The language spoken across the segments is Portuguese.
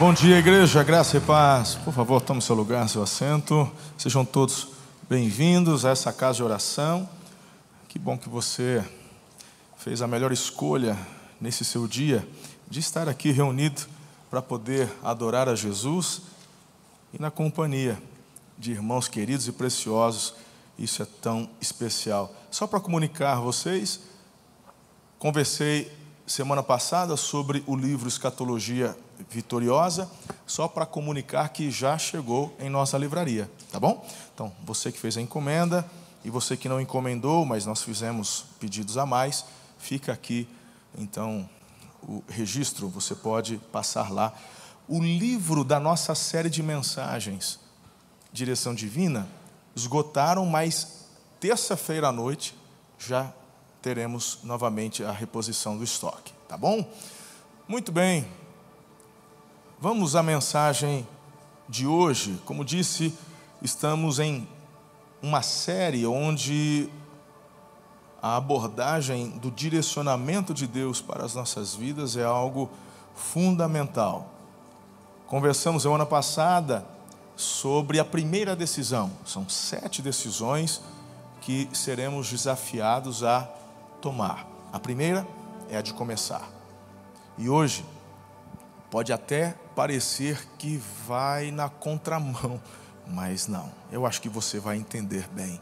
Bom dia, igreja, graça e paz. Por favor, tome seu lugar, seu assento. Sejam todos bem-vindos a essa casa de oração. Que bom que você fez a melhor escolha nesse seu dia de estar aqui reunido para poder adorar a Jesus e na companhia de irmãos queridos e preciosos. Isso é tão especial. Só para comunicar a vocês, conversei semana passada sobre o livro Escatologia Vitoriosa, só para comunicar que já chegou em nossa livraria, tá bom? Então, você que fez a encomenda e você que não encomendou, mas nós fizemos pedidos a mais, fica aqui, então, o registro, você pode passar lá. O livro da nossa série de mensagens, Direção Divina, esgotaram, mas terça-feira à noite já teremos novamente a reposição do estoque, tá bom? Muito bem, vamos à mensagem de hoje. Como disse, estamos em uma série onde a abordagem do direcionamento de Deus para as nossas vidas é algo fundamental. Conversamos semana passada sobre a primeira decisão, são sete decisões que seremos desafiados a tomar. A primeira é a de começar. E hoje pode até parecer que vai na contramão, mas não. Eu acho que você vai entender bem,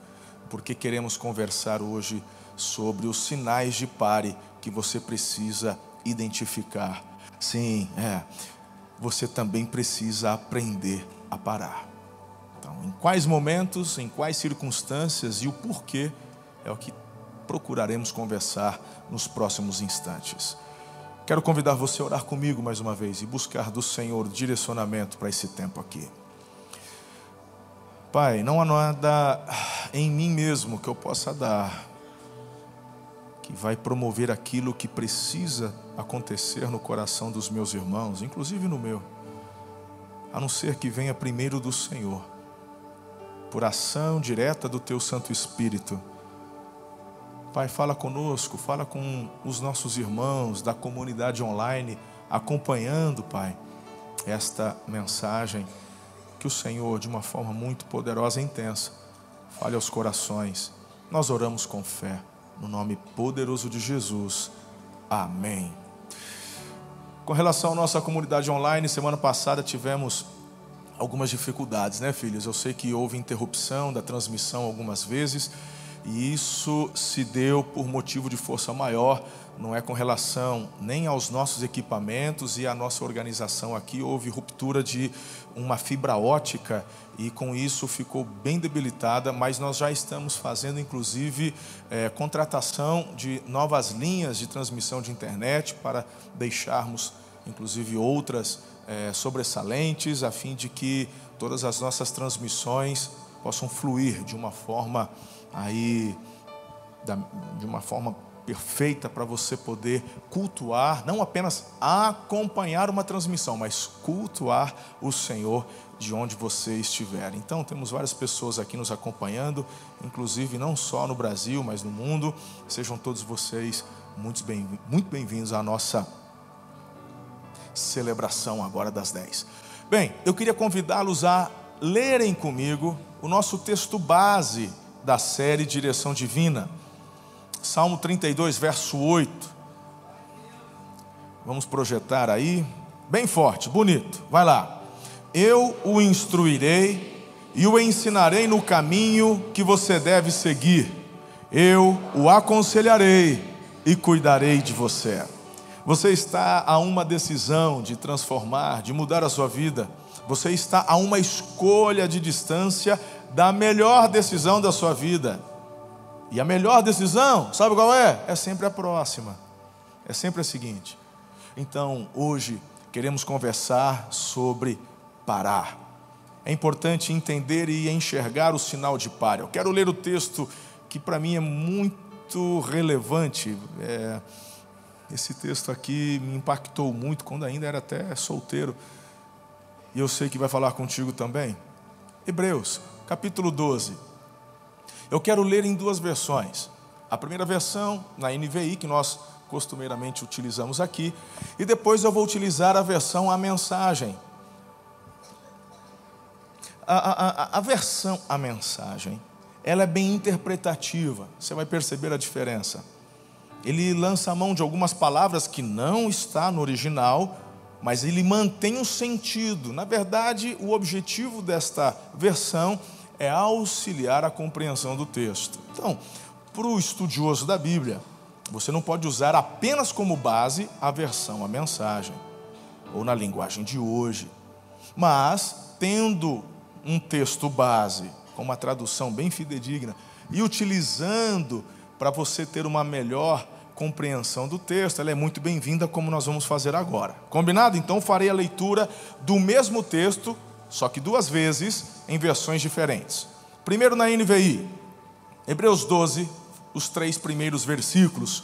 porque queremos conversar hoje sobre os sinais de pare que você precisa identificar. Sim, é. Você também precisa aprender a parar. Então, em quais momentos, em quais circunstâncias e o porquê é o que procuraremos conversar nos próximos instantes. Quero convidar você a orar comigo mais uma vez e buscar do Senhor direcionamento para esse tempo aqui. Pai, não há nada em mim mesmo que eu possa dar que vai promover aquilo que precisa acontecer no coração dos meus irmãos, inclusive no meu, a não ser que venha primeiro do Senhor, por ação direta do Teu Santo Espírito Pai, fala conosco, fala com os nossos irmãos da comunidade online, acompanhando, Pai, esta mensagem. Que o Senhor, de uma forma muito poderosa e intensa, fale aos corações. Nós oramos com fé, no nome poderoso de Jesus. Amém. Com relação à nossa comunidade online, semana passada tivemos algumas dificuldades, né, filhos? Eu sei que houve interrupção da transmissão algumas vezes. E isso se deu por motivo de força maior, não é com relação nem aos nossos equipamentos e à nossa organização aqui. Houve ruptura de uma fibra ótica e com isso ficou bem debilitada, mas nós já estamos fazendo, inclusive, é, contratação de novas linhas de transmissão de internet para deixarmos, inclusive, outras é, sobressalentes, a fim de que todas as nossas transmissões possam fluir de uma forma aí de uma forma perfeita para você poder cultuar, não apenas acompanhar uma transmissão, mas cultuar o Senhor de onde você estiver. Então, temos várias pessoas aqui nos acompanhando, inclusive não só no Brasil, mas no mundo. Sejam todos vocês muito bem-vindos muito bem à nossa celebração agora das 10. Bem, eu queria convidá-los a lerem comigo o nosso texto base da série Direção Divina. Salmo 32, verso 8. Vamos projetar aí, bem forte, bonito. Vai lá. Eu o instruirei e o ensinarei no caminho que você deve seguir. Eu o aconselharei e cuidarei de você. Você está a uma decisão de transformar, de mudar a sua vida. Você está a uma escolha de distância da melhor decisão da sua vida. E a melhor decisão, sabe qual é? É sempre a próxima. É sempre a seguinte. Então, hoje queremos conversar sobre parar. É importante entender e enxergar o sinal de par. Eu quero ler o texto que para mim é muito relevante. É, esse texto aqui me impactou muito quando ainda era até solteiro. E eu sei que vai falar contigo também. Hebreus, capítulo 12. Eu quero ler em duas versões. A primeira versão, na NVI, que nós costumeiramente utilizamos aqui, e depois eu vou utilizar a versão a mensagem, a, a, a versão, a mensagem, ela é bem interpretativa. Você vai perceber a diferença. Ele lança a mão de algumas palavras que não está no original, mas ele mantém o sentido. Na verdade, o objetivo desta versão é auxiliar a compreensão do texto. Então, para o estudioso da Bíblia, você não pode usar apenas como base a versão, a mensagem, ou na linguagem de hoje. Mas, tendo um texto base, com uma tradução bem fidedigna, e utilizando para você ter uma melhor compreensão do texto, ela é muito bem-vinda, como nós vamos fazer agora. Combinado? Então, farei a leitura do mesmo texto, só que duas vezes, em versões diferentes. Primeiro na NVI, Hebreus 12, os três primeiros versículos.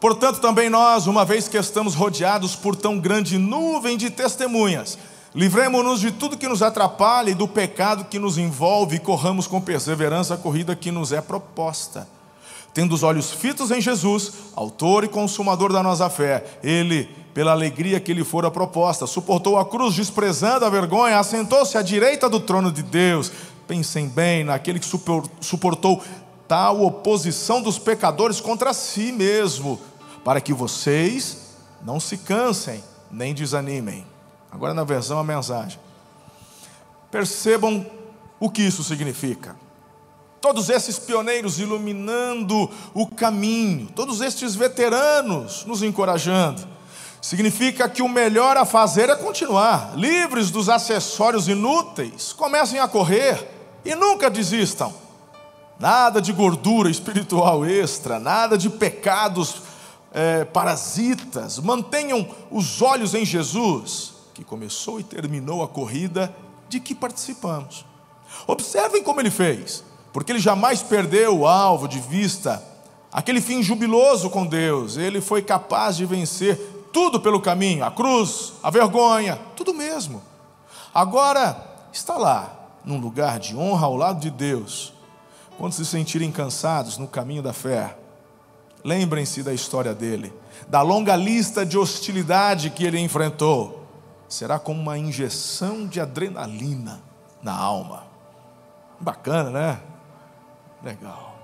Portanto, também nós, uma vez que estamos rodeados por tão grande nuvem de testemunhas, livremos-nos de tudo que nos atrapalha e do pecado que nos envolve e corramos com perseverança a corrida que nos é proposta. Tendo os olhos fitos em Jesus, autor e consumador da nossa fé, ele, pela alegria que lhe fora proposta, suportou a cruz, desprezando a vergonha, assentou-se à direita do trono de Deus. Pensem bem naquele que suportou tal oposição dos pecadores contra si mesmo, para que vocês não se cansem nem desanimem. Agora, na versão, a mensagem. Percebam o que isso significa. Todos esses pioneiros iluminando o caminho, todos estes veteranos nos encorajando. Significa que o melhor a fazer é continuar, livres dos acessórios inúteis, comecem a correr e nunca desistam. Nada de gordura espiritual extra, nada de pecados é, parasitas. Mantenham os olhos em Jesus, que começou e terminou a corrida de que participamos. Observem como ele fez, porque ele jamais perdeu o alvo de vista, aquele fim jubiloso com Deus. Ele foi capaz de vencer tudo pelo caminho, a cruz, a vergonha, tudo mesmo. Agora está lá, num lugar de honra ao lado de Deus quando se sentirem cansados no caminho da fé, lembrem-se da história dele, da longa lista de hostilidade que ele enfrentou. Será como uma injeção de adrenalina na alma. Bacana, né? Legal.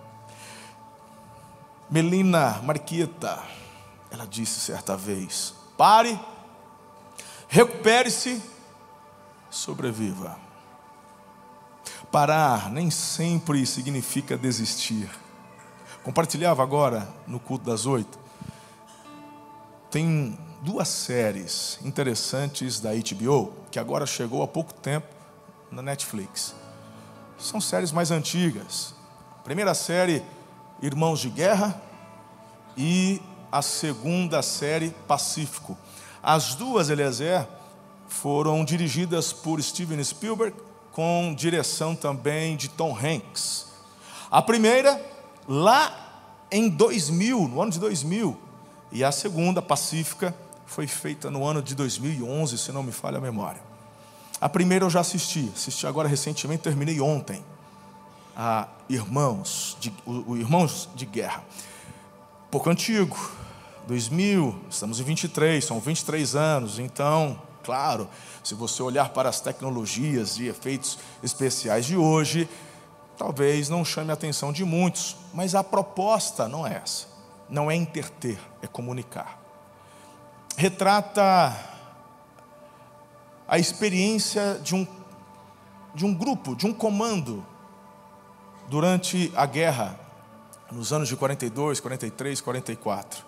Melina Marquita, ela disse certa vez: pare, recupere-se, sobreviva. Parar nem sempre significa desistir. Compartilhava agora no culto das oito. Tem duas séries interessantes da HBO, que agora chegou há pouco tempo na Netflix. São séries mais antigas. Primeira série, Irmãos de Guerra, e a segunda série, Pacífico. As duas, Eliezer, foram dirigidas por Steven Spielberg com direção também de Tom Hanks. A primeira, lá em 2000, no ano de 2000, e a segunda, Pacífica, foi feita no ano de 2011, se não me falha a memória. A primeira eu já assisti, assisti agora recentemente, terminei ontem. A Irmãos de, o, o Irmãos de Guerra. Pouco antigo, 2000, estamos em 23, são 23 anos, então Claro, se você olhar para as tecnologias e efeitos especiais de hoje, talvez não chame a atenção de muitos, mas a proposta não é essa. Não é interter, é comunicar. Retrata a experiência de um, de um grupo, de um comando, durante a guerra, nos anos de 42, 43, 44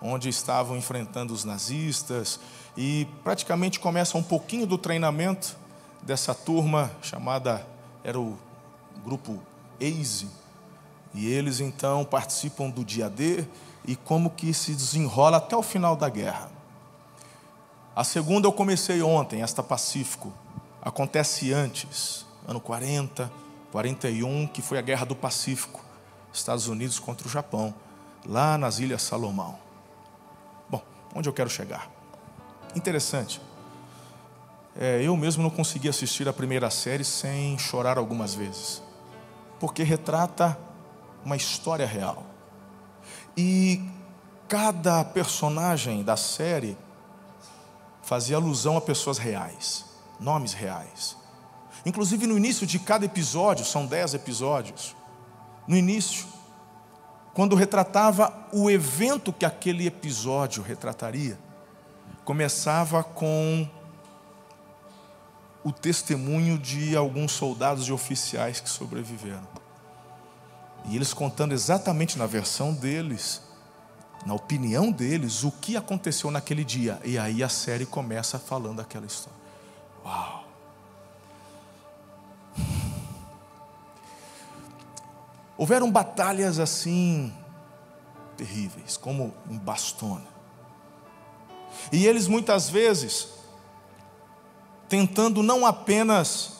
onde estavam enfrentando os nazistas, e praticamente começa um pouquinho do treinamento dessa turma chamada, era o grupo EISE, e eles então participam do dia D e como que se desenrola até o final da guerra. A segunda eu comecei ontem, esta Pacífico, acontece antes, ano 40, 41, que foi a Guerra do Pacífico, Estados Unidos contra o Japão, lá nas Ilhas Salomão. Onde eu quero chegar? Interessante. É, eu mesmo não consegui assistir a primeira série sem chorar algumas vezes, porque retrata uma história real. E cada personagem da série fazia alusão a pessoas reais, nomes reais. Inclusive no início de cada episódio, são dez episódios, no início, quando retratava o evento que aquele episódio retrataria, começava com o testemunho de alguns soldados e oficiais que sobreviveram. E eles contando exatamente na versão deles, na opinião deles, o que aconteceu naquele dia. E aí a série começa falando aquela história. Uau! Houveram batalhas assim terríveis, como em Bastona. E eles muitas vezes tentando não apenas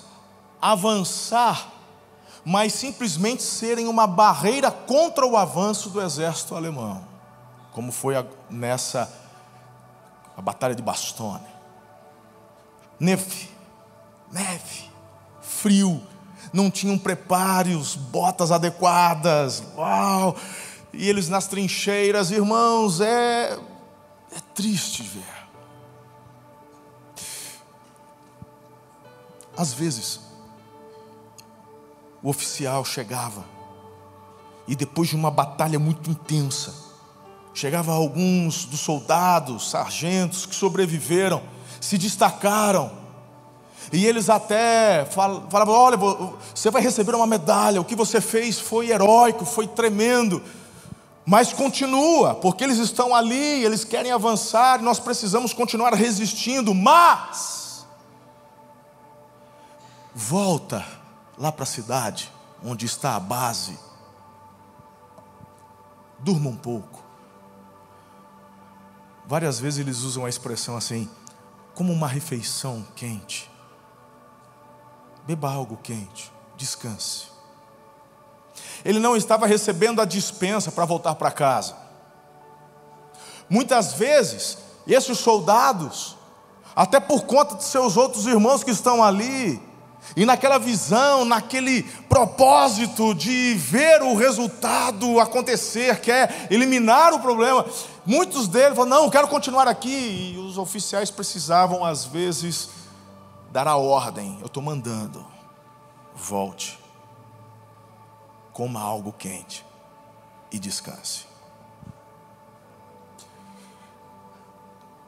avançar, mas simplesmente serem uma barreira contra o avanço do exército alemão, como foi a, nessa a batalha de Bastogne. Neve, neve, frio, não tinham preparos, botas adequadas, uau! E eles nas trincheiras, irmãos, é, é triste ver. Às vezes, o oficial chegava, e depois de uma batalha muito intensa, chegava alguns dos soldados, sargentos que sobreviveram, se destacaram, e eles até falavam: olha, você vai receber uma medalha, o que você fez foi heróico, foi tremendo. Mas continua, porque eles estão ali, eles querem avançar, nós precisamos continuar resistindo. Mas, volta lá para a cidade, onde está a base. Durma um pouco. Várias vezes eles usam a expressão assim, como uma refeição quente. Beba algo quente, descanse. Ele não estava recebendo a dispensa para voltar para casa. Muitas vezes, esses soldados, até por conta de seus outros irmãos que estão ali, e naquela visão, naquele propósito de ver o resultado acontecer, quer eliminar o problema, muitos deles falam: não, quero continuar aqui. E os oficiais precisavam, às vezes, dar a ordem: eu estou mandando, volte, coma algo quente e descanse.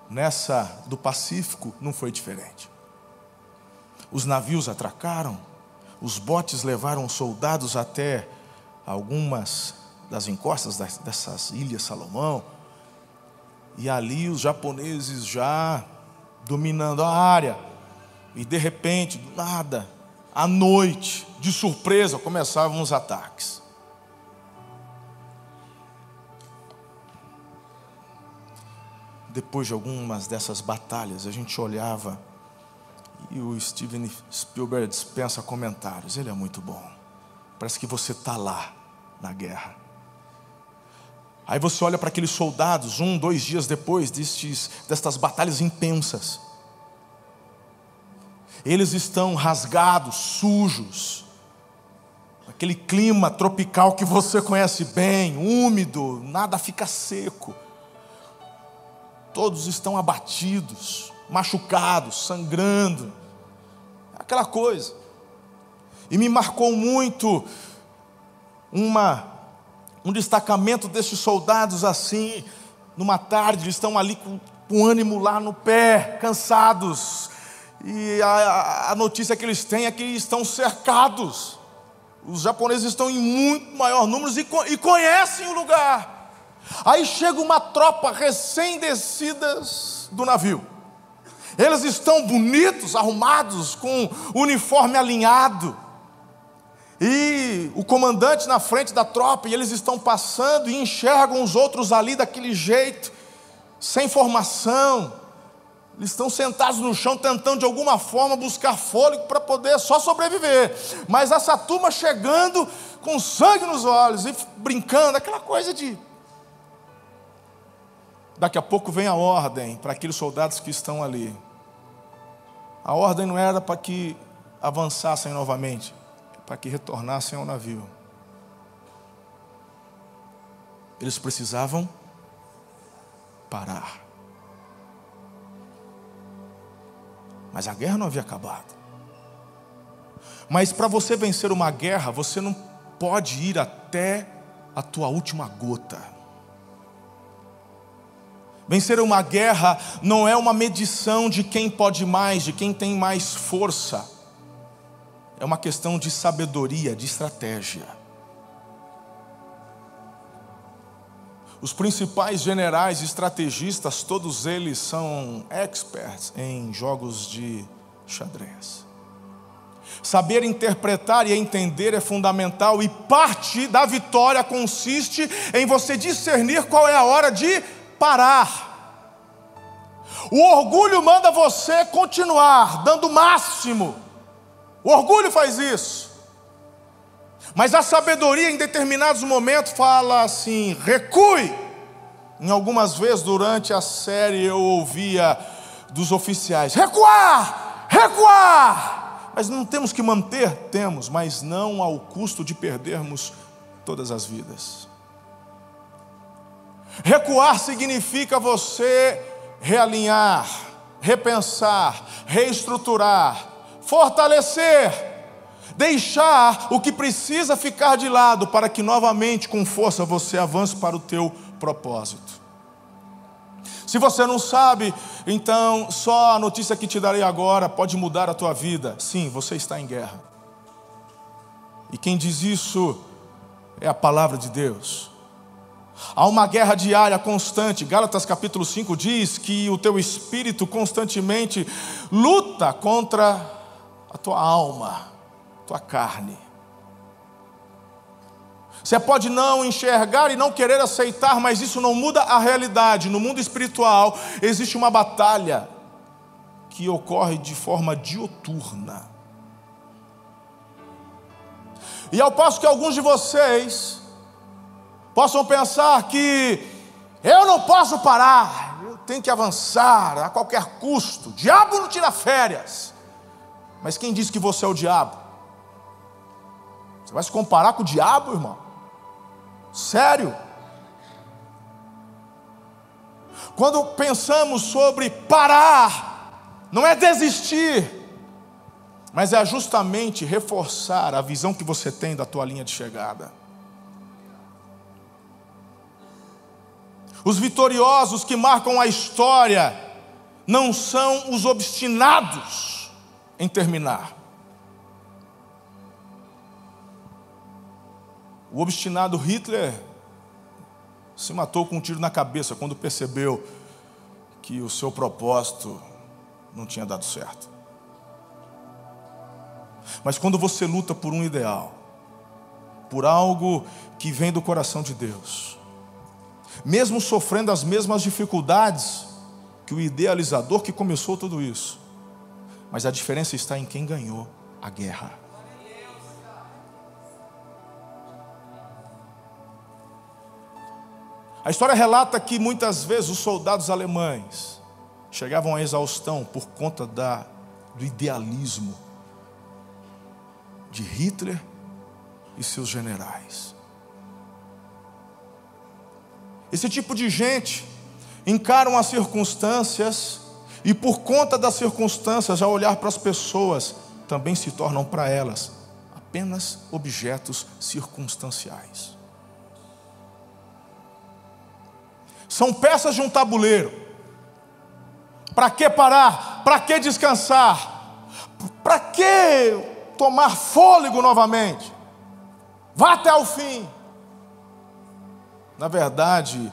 Nessa do Pacífico não foi diferente. Os navios atracaram, os botes levaram soldados até algumas das encostas dessas ilhas Salomão, e ali os japoneses já dominando a área e de repente, do nada, à noite, de surpresa, começavam os ataques. Depois de algumas dessas batalhas, a gente olhava e o Steven Spielberg dispensa comentários. Ele é muito bom. Parece que você está lá na guerra. Aí você olha para aqueles soldados, um, dois dias depois destes, destas batalhas intensas. Eles estão rasgados, sujos, aquele clima tropical que você conhece bem, úmido, nada fica seco. Todos estão abatidos, machucados, sangrando, aquela coisa. E me marcou muito uma um destacamento desses soldados assim, numa tarde, eles estão ali com o ânimo lá no pé, cansados, e a, a notícia que eles têm é que estão cercados. Os japoneses estão em muito maior número e, e conhecem o lugar. Aí chega uma tropa recém-descidas do navio. Eles estão bonitos, arrumados, com uniforme alinhado. E o comandante na frente da tropa, e eles estão passando e enxergam os outros ali daquele jeito, sem formação, eles estão sentados no chão tentando de alguma forma buscar fôlego para poder só sobreviver. Mas essa turma chegando com sangue nos olhos e brincando, aquela coisa de. Daqui a pouco vem a ordem para aqueles soldados que estão ali. A ordem não era para que avançassem novamente, para que retornassem ao navio. Eles precisavam parar. Mas a guerra não havia acabado. Mas para você vencer uma guerra, você não pode ir até a tua última gota. Vencer uma guerra não é uma medição de quem pode mais, de quem tem mais força. É uma questão de sabedoria, de estratégia. Os principais generais estrategistas, todos eles são experts em jogos de xadrez. Saber interpretar e entender é fundamental, e parte da vitória consiste em você discernir qual é a hora de parar. O orgulho manda você continuar dando o máximo. O orgulho faz isso. Mas a sabedoria, em determinados momentos, fala assim: recue. Em algumas vezes durante a série eu ouvia dos oficiais: recuar, recuar. Mas não temos que manter? Temos, mas não ao custo de perdermos todas as vidas. Recuar significa você realinhar, repensar, reestruturar, fortalecer, deixar o que precisa ficar de lado para que novamente com força você avance para o teu propósito. Se você não sabe, então só a notícia que te darei agora pode mudar a tua vida. Sim, você está em guerra. E quem diz isso é a palavra de Deus. Há uma guerra diária constante. Gálatas capítulo 5 diz que o teu espírito constantemente luta contra a tua alma, tua carne. Você pode não enxergar e não querer aceitar, mas isso não muda a realidade. No mundo espiritual existe uma batalha que ocorre de forma dioturna. E ao passo que alguns de vocês possam pensar que eu não posso parar, eu tenho que avançar a qualquer custo. Diabo não tira férias. Mas quem disse que você é o diabo? Você vai se comparar com o diabo, irmão? Sério? Quando pensamos sobre parar, não é desistir, mas é justamente reforçar a visão que você tem da tua linha de chegada. Os vitoriosos que marcam a história não são os obstinados em terminar. O obstinado Hitler se matou com um tiro na cabeça quando percebeu que o seu propósito não tinha dado certo. Mas quando você luta por um ideal, por algo que vem do coração de Deus, mesmo sofrendo as mesmas dificuldades que o idealizador que começou tudo isso. Mas a diferença está em quem ganhou a guerra. A história relata que muitas vezes os soldados alemães chegavam à exaustão por conta da, do idealismo de Hitler e seus generais. Esse tipo de gente encaram as circunstâncias e, por conta das circunstâncias, ao olhar para as pessoas, também se tornam para elas apenas objetos circunstanciais. São peças de um tabuleiro. Para que parar? Para que descansar? Para que tomar fôlego novamente? Vá até o fim. Na verdade,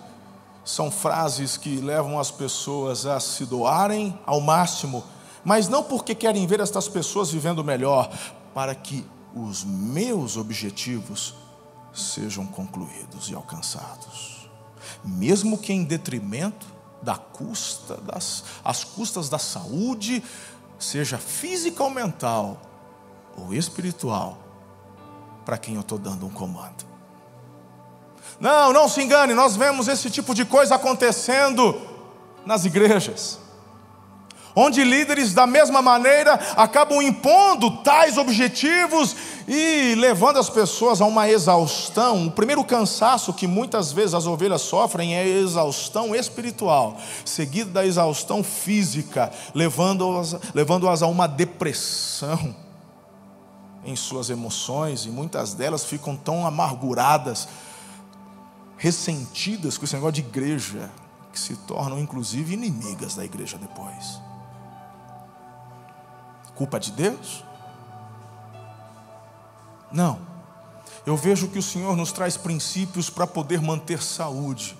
são frases que levam as pessoas a se doarem ao máximo, mas não porque querem ver estas pessoas vivendo melhor, para que os meus objetivos sejam concluídos e alcançados, mesmo que em detrimento da custa das as custas da saúde, seja física ou mental ou espiritual, para quem eu estou dando um comando. Não, não se engane, nós vemos esse tipo de coisa acontecendo nas igrejas, onde líderes, da mesma maneira, acabam impondo tais objetivos e levando as pessoas a uma exaustão. O primeiro cansaço que muitas vezes as ovelhas sofrem é a exaustão espiritual, seguido da exaustão física, levando-as levando a uma depressão. em suas emoções e muitas delas ficam tão amarguradas, ressentidas com esse negócio de igreja, que se tornam inclusive inimigas da igreja depois. Culpa de Deus? Não. Eu vejo que o Senhor nos traz princípios para poder manter saúde.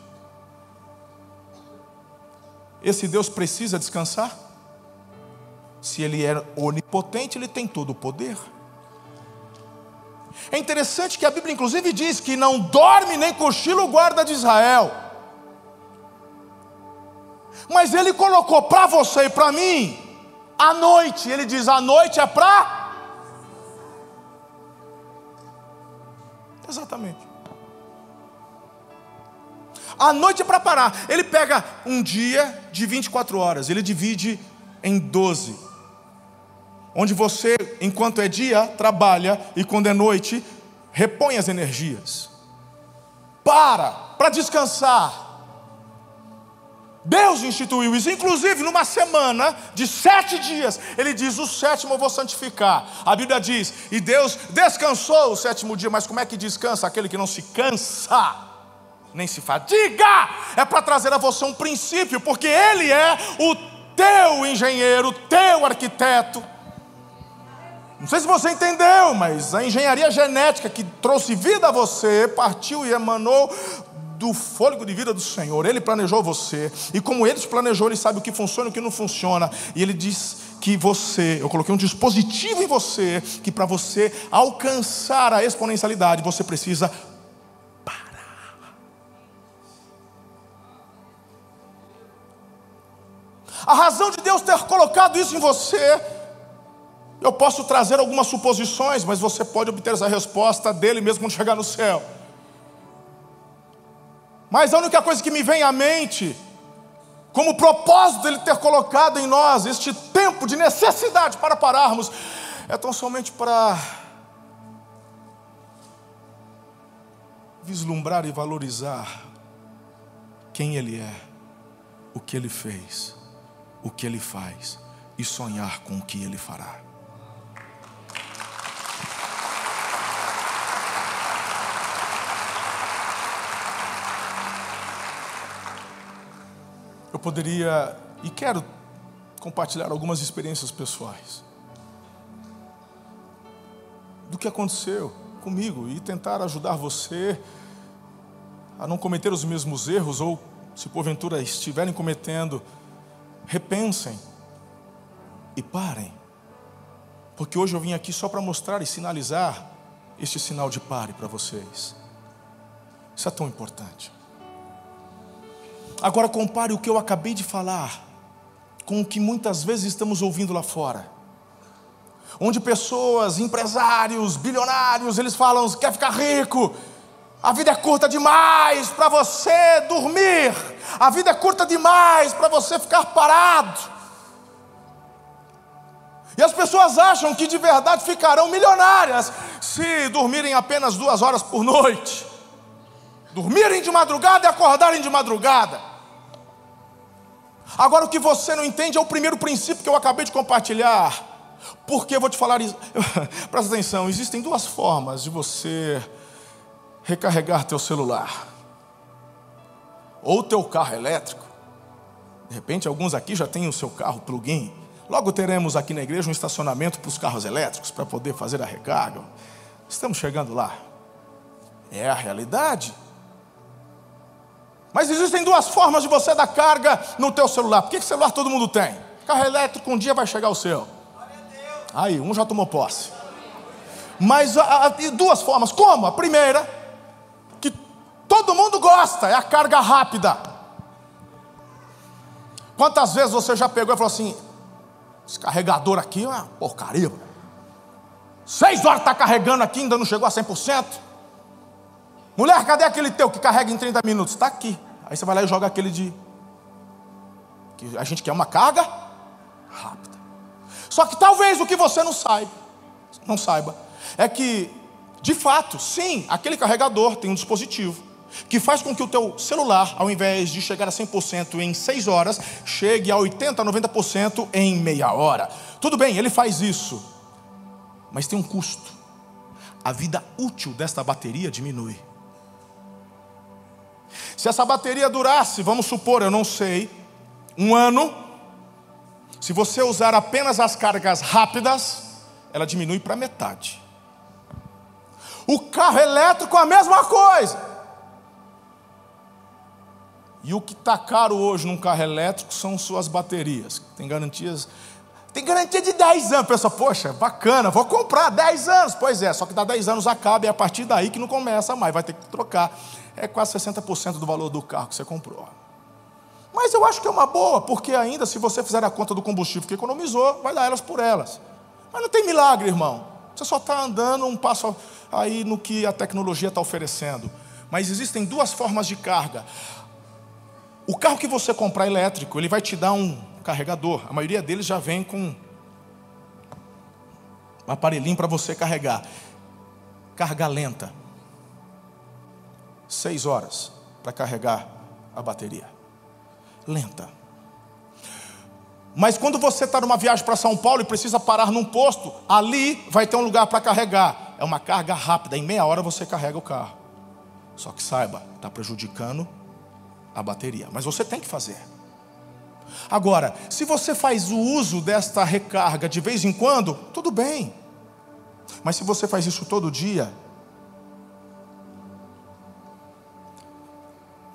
Esse Deus precisa descansar? Se Ele é onipotente, Ele tem todo o poder. É interessante que a Bíblia, inclusive, diz que não dorme nem cochila o guarda de Israel. Mas Ele colocou para você e para mim a noite, ele diz: a noite é para. Exatamente. A noite é para parar. Ele pega um dia de 24 horas, ele divide em 12. Onde você, enquanto é dia, trabalha e quando é noite, repõe as energias. Para, para descansar. Deus instituiu isso, inclusive numa semana de sete dias, ele diz: O sétimo eu vou santificar. A Bíblia diz: E Deus descansou o sétimo dia, mas como é que descansa aquele que não se cansa, nem se fadiga? É para trazer a você um princípio, porque Ele é o teu engenheiro, o teu arquiteto. Não sei se você entendeu, mas a engenharia genética que trouxe vida a você partiu e emanou do fôlego de vida do Senhor. Ele planejou você. E como ele planejou, ele sabe o que funciona e o que não funciona. E ele diz que você, eu coloquei um dispositivo em você, que para você alcançar a exponencialidade, você precisa parar. A razão de Deus ter colocado isso em você eu posso trazer algumas suposições, mas você pode obter essa resposta dele mesmo quando chegar no céu. Mas a única coisa que me vem à mente, como propósito dele ter colocado em nós este tempo de necessidade para pararmos, é tão somente para vislumbrar e valorizar quem Ele é, o que Ele fez, o que Ele faz e sonhar com o que Ele fará. Eu poderia e quero compartilhar algumas experiências pessoais do que aconteceu comigo e tentar ajudar você a não cometer os mesmos erros ou, se porventura estiverem cometendo, repensem e parem. Porque hoje eu vim aqui só para mostrar e sinalizar este sinal de pare para vocês. Isso é tão importante. Agora compare o que eu acabei de falar com o que muitas vezes estamos ouvindo lá fora. Onde pessoas, empresários, bilionários, eles falam: quer ficar rico? A vida é curta demais para você dormir. A vida é curta demais para você ficar parado. E as pessoas acham que de verdade ficarão milionárias se dormirem apenas duas horas por noite dormirem de madrugada e acordarem de madrugada. Agora, o que você não entende é o primeiro princípio que eu acabei de compartilhar. Porque eu vou te falar isso. Presta atenção: existem duas formas de você recarregar teu celular. Ou teu carro elétrico. De repente, alguns aqui já têm o seu carro plug-in. Logo teremos aqui na igreja um estacionamento para os carros elétricos para poder fazer a recarga. Estamos chegando lá. É a realidade. Mas existem duas formas de você dar carga no teu celular. Por que, que celular todo mundo tem? Carro elétrico, um dia vai chegar o seu. Aí, um já tomou posse. Mas a, a, duas formas. Como? A primeira, que todo mundo gosta, é a carga rápida. Quantas vezes você já pegou e falou assim: esse carregador aqui é uma porcaria. Seis horas está carregando aqui, ainda não chegou a 100%. Mulher, cadê aquele teu que carrega em 30 minutos? Está aqui. Aí você vai lá e joga aquele de. Que a gente quer uma carga rápida. Só que talvez o que você não saiba, não saiba, é que, de fato, sim, aquele carregador tem um dispositivo que faz com que o teu celular, ao invés de chegar a 100% em 6 horas, chegue a 80, 90% em meia hora. Tudo bem, ele faz isso. Mas tem um custo. a vida útil desta bateria diminui. Se essa bateria durasse, vamos supor, eu não sei, um ano, se você usar apenas as cargas rápidas, ela diminui para metade. O carro elétrico, a mesma coisa. E o que está caro hoje num carro elétrico são suas baterias. Tem garantias. Tem garantia de 10 anos. Pensa, poxa, bacana, vou comprar 10 anos. Pois é, só que dá 10 anos acaba e é a partir daí que não começa mais, vai ter que trocar. É quase 60% do valor do carro que você comprou. Mas eu acho que é uma boa, porque ainda se você fizer a conta do combustível que economizou, vai dar elas por elas. Mas não tem milagre, irmão. Você só está andando um passo aí no que a tecnologia está oferecendo. Mas existem duas formas de carga. O carro que você comprar elétrico, ele vai te dar um carregador. A maioria deles já vem com um aparelhinho para você carregar. Carga lenta. Seis horas para carregar a bateria. Lenta. Mas quando você está numa viagem para São Paulo e precisa parar num posto, ali vai ter um lugar para carregar. É uma carga rápida, em meia hora você carrega o carro. Só que saiba, está prejudicando a bateria, mas você tem que fazer. Agora, se você faz o uso desta recarga de vez em quando, tudo bem. Mas se você faz isso todo dia,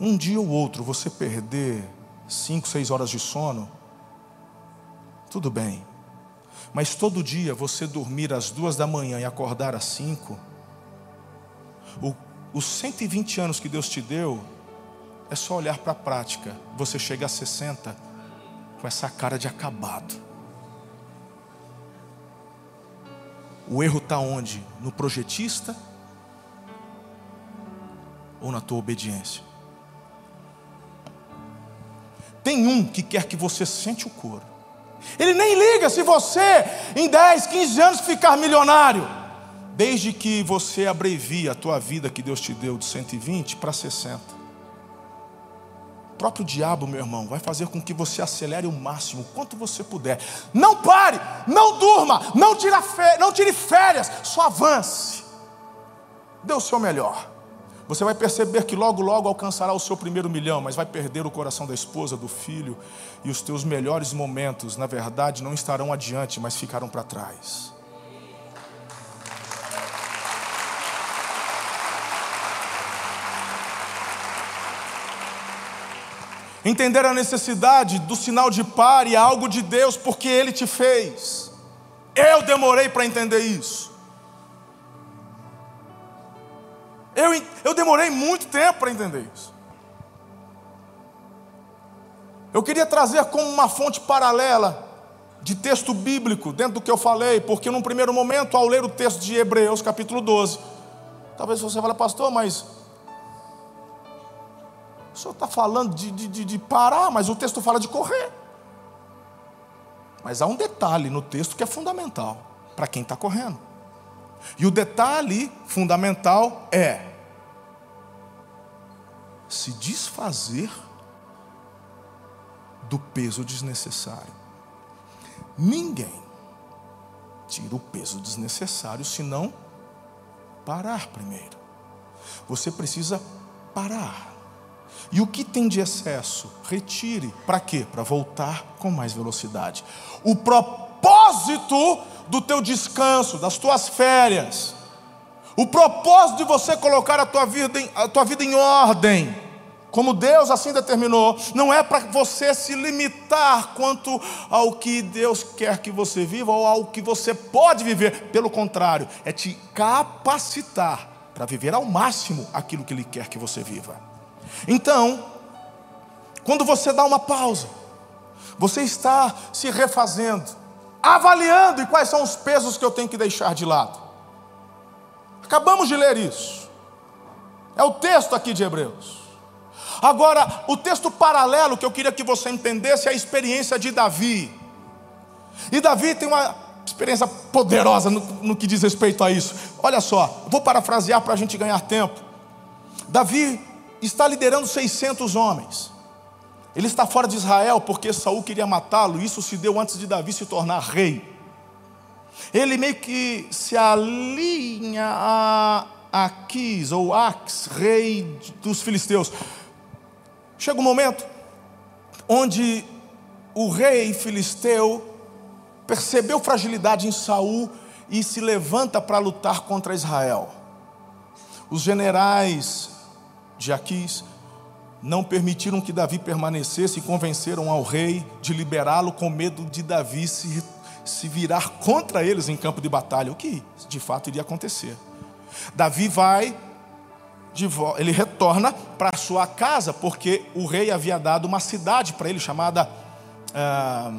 um dia ou outro você perder cinco, seis horas de sono, tudo bem. Mas todo dia você dormir às duas da manhã e acordar às cinco, o, os 120 anos que Deus te deu é só olhar para a prática. Você chega a 60 com essa cara de acabado. O erro está onde? No projetista ou na tua obediência? Tem um que quer que você sente o couro. Ele nem liga se você, em 10, 15 anos, ficar milionário. Desde que você abrevia a tua vida que Deus te deu de 120 para 60 próprio diabo, meu irmão, vai fazer com que você acelere o máximo, quanto você puder. Não pare, não durma, não tire férias, só avance. Dê o seu melhor. Você vai perceber que logo, logo alcançará o seu primeiro milhão, mas vai perder o coração da esposa, do filho, e os teus melhores momentos, na verdade, não estarão adiante, mas ficarão para trás. Entender a necessidade do sinal de pare é algo de Deus porque Ele te fez. Eu demorei para entender isso. Eu, demorei muito tempo para entender isso. Eu queria trazer como uma fonte paralela de texto bíblico dentro do que eu falei, porque num primeiro momento, ao ler o texto de Hebreus, capítulo 12, talvez você fale, pastor, mas o senhor está falando de, de, de parar, mas o texto fala de correr. Mas há um detalhe no texto que é fundamental para quem está correndo. E o detalhe fundamental é se desfazer do peso desnecessário. Ninguém tira o peso desnecessário se não parar primeiro. Você precisa parar. E o que tem de excesso, retire. Para quê? Para voltar com mais velocidade. O propósito do teu descanso, das tuas férias, o propósito de você colocar a tua vida em, a tua vida em ordem, como Deus assim determinou, não é para você se limitar quanto ao que Deus quer que você viva ou ao que você pode viver. Pelo contrário, é te capacitar para viver ao máximo aquilo que Ele quer que você viva. Então, quando você dá uma pausa, você está se refazendo, avaliando e quais são os pesos que eu tenho que deixar de lado. Acabamos de ler isso. É o texto aqui de Hebreus. Agora, o texto paralelo que eu queria que você entendesse é a experiência de Davi. E Davi tem uma experiência poderosa no, no que diz respeito a isso. Olha só, vou parafrasear para a gente ganhar tempo. Davi está liderando 600 homens. Ele está fora de Israel porque Saul queria matá-lo. Isso se deu antes de Davi se tornar rei. ele meio que se alinha a Aquis ou Ax, rei dos filisteus. Chega um momento onde o rei filisteu percebeu fragilidade em Saul e se levanta para lutar contra Israel. Os generais de Aquis não permitiram que Davi permanecesse e convenceram ao rei de liberá-lo com medo de Davi se, se virar contra eles em campo de batalha, o que de fato iria acontecer. Davi vai, ele retorna para sua casa, porque o rei havia dado uma cidade para ele chamada ah,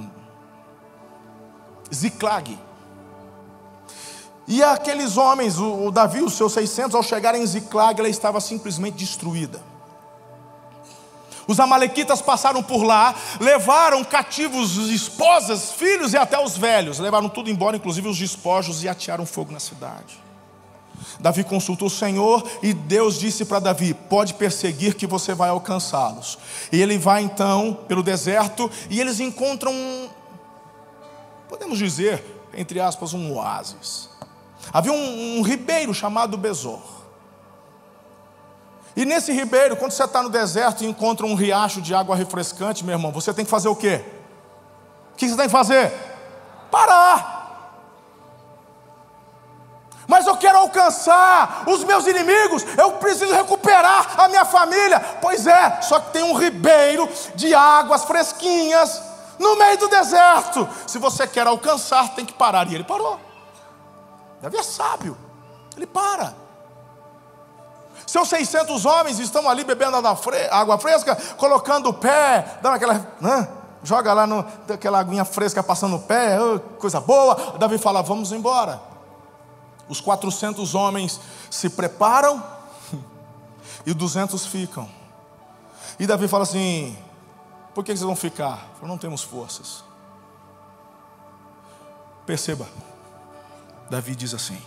Ziclag. E aqueles homens, o, o Davi, os seus 600, ao chegarem em Ziclag, ela estava simplesmente destruída. Os amalequitas passaram por lá, levaram cativos esposas, filhos e até os velhos, levaram tudo embora, inclusive os despojos, e atearam fogo na cidade. Davi consultou o Senhor e Deus disse para Davi: Pode perseguir que você vai alcançá-los. E ele vai então pelo deserto e eles encontram, podemos dizer, entre aspas, um oásis. Havia um, um ribeiro chamado Besor. E nesse ribeiro, quando você está no deserto e encontra um riacho de água refrescante, meu irmão, você tem que fazer o quê? O que você tem que fazer? Parar. Mas eu quero alcançar os meus inimigos, eu preciso recuperar a minha família. Pois é, só que tem um ribeiro de águas fresquinhas no meio do deserto. Se você quer alcançar, tem que parar. E ele parou. Davi é sábio, ele para. Seus 600 homens estão ali bebendo água fresca, colocando o pé, dando aquela. Né? Joga lá no, aquela aguinha fresca passando o pé, oh, coisa boa. Davi fala: Vamos embora. Os 400 homens se preparam e 200 ficam. E Davi fala assim: Por que vocês vão ficar? Falo, não temos forças. Perceba, Davi diz assim.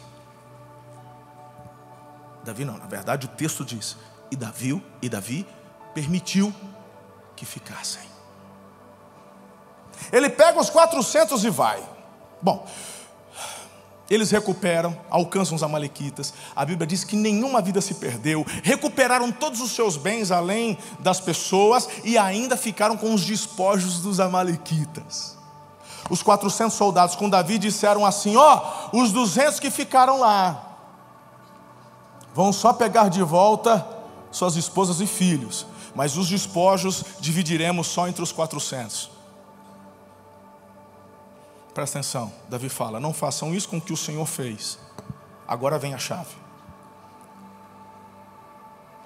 Davi não, na verdade o texto diz: E Davi, e Davi permitiu que ficassem. Ele pega os 400 e vai. Bom, eles recuperam, alcançam os Amalequitas. A Bíblia diz que nenhuma vida se perdeu. Recuperaram todos os seus bens, além das pessoas, e ainda ficaram com os despojos dos Amalequitas. Os 400 soldados com Davi disseram assim: Ó, oh, os 200 que ficaram lá vão só pegar de volta suas esposas e filhos, mas os despojos dividiremos só entre os 400. Presta atenção, Davi fala: não façam isso com o que o Senhor fez. Agora vem a chave.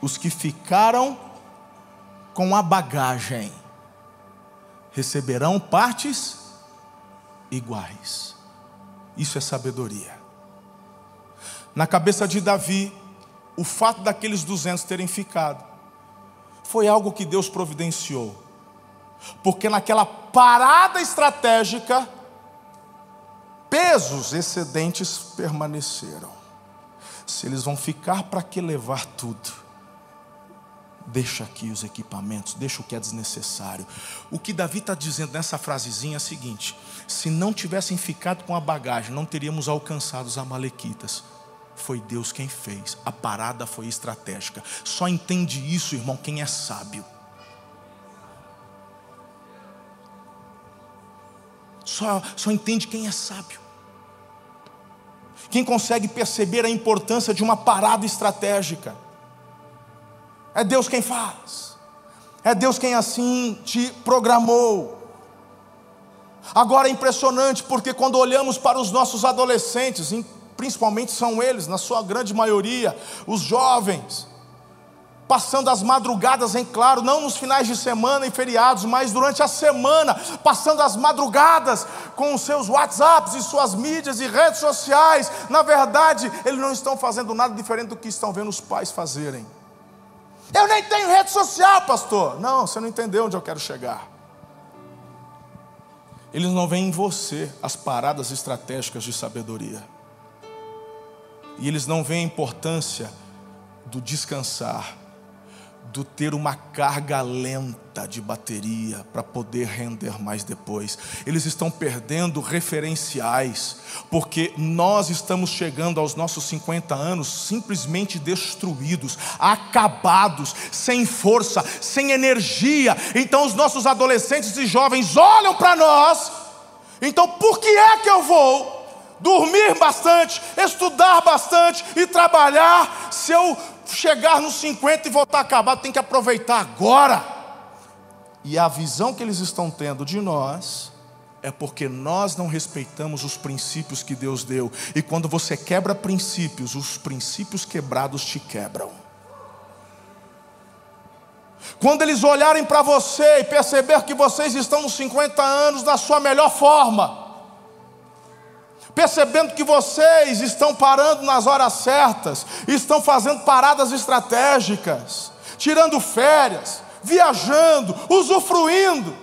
Os que ficaram com a bagagem receberão partes iguais. Isso é sabedoria. Na cabeça de Davi, o fato daqueles 200 terem ficado foi algo que Deus providenciou. Porque naquela parada estratégica, pesos excedentes permaneceram. Se eles vão ficar, para que levar tudo? Deixa aqui os equipamentos, deixa o que é desnecessário. O que Davi está dizendo nessa frasezinha é o seguinte: se não tivessem ficado com a bagagem, não teríamos alcançado os Amalequitas. Foi Deus quem fez, a parada foi estratégica. Só entende isso, irmão, quem é sábio. Só, só entende quem é sábio. Quem consegue perceber a importância de uma parada estratégica. É Deus quem faz. É Deus quem assim te programou. Agora é impressionante porque quando olhamos para os nossos adolescentes, principalmente são eles, na sua grande maioria, os jovens, passando as madrugadas em claro, não nos finais de semana e feriados, mas durante a semana, passando as madrugadas com os seus WhatsApps e suas mídias e redes sociais. Na verdade, eles não estão fazendo nada diferente do que estão vendo os pais fazerem. Eu nem tenho rede social, pastor. Não, você não entendeu onde eu quero chegar. Eles não veem em você as paradas estratégicas de sabedoria. E eles não veem a importância do descansar, do ter uma carga lenta de bateria para poder render mais depois. Eles estão perdendo referenciais, porque nós estamos chegando aos nossos 50 anos simplesmente destruídos, acabados, sem força, sem energia. Então os nossos adolescentes e jovens olham para nós. Então por que é que eu vou dormir bastante, estudar bastante e trabalhar se eu chegar nos 50 e voltar acabado, tem que aproveitar agora. E a visão que eles estão tendo de nós é porque nós não respeitamos os princípios que Deus deu. E quando você quebra princípios, os princípios quebrados te quebram. Quando eles olharem para você e perceber que vocês estão nos 50 anos da sua melhor forma, percebendo que vocês estão parando nas horas certas, estão fazendo paradas estratégicas, tirando férias, viajando, usufruindo.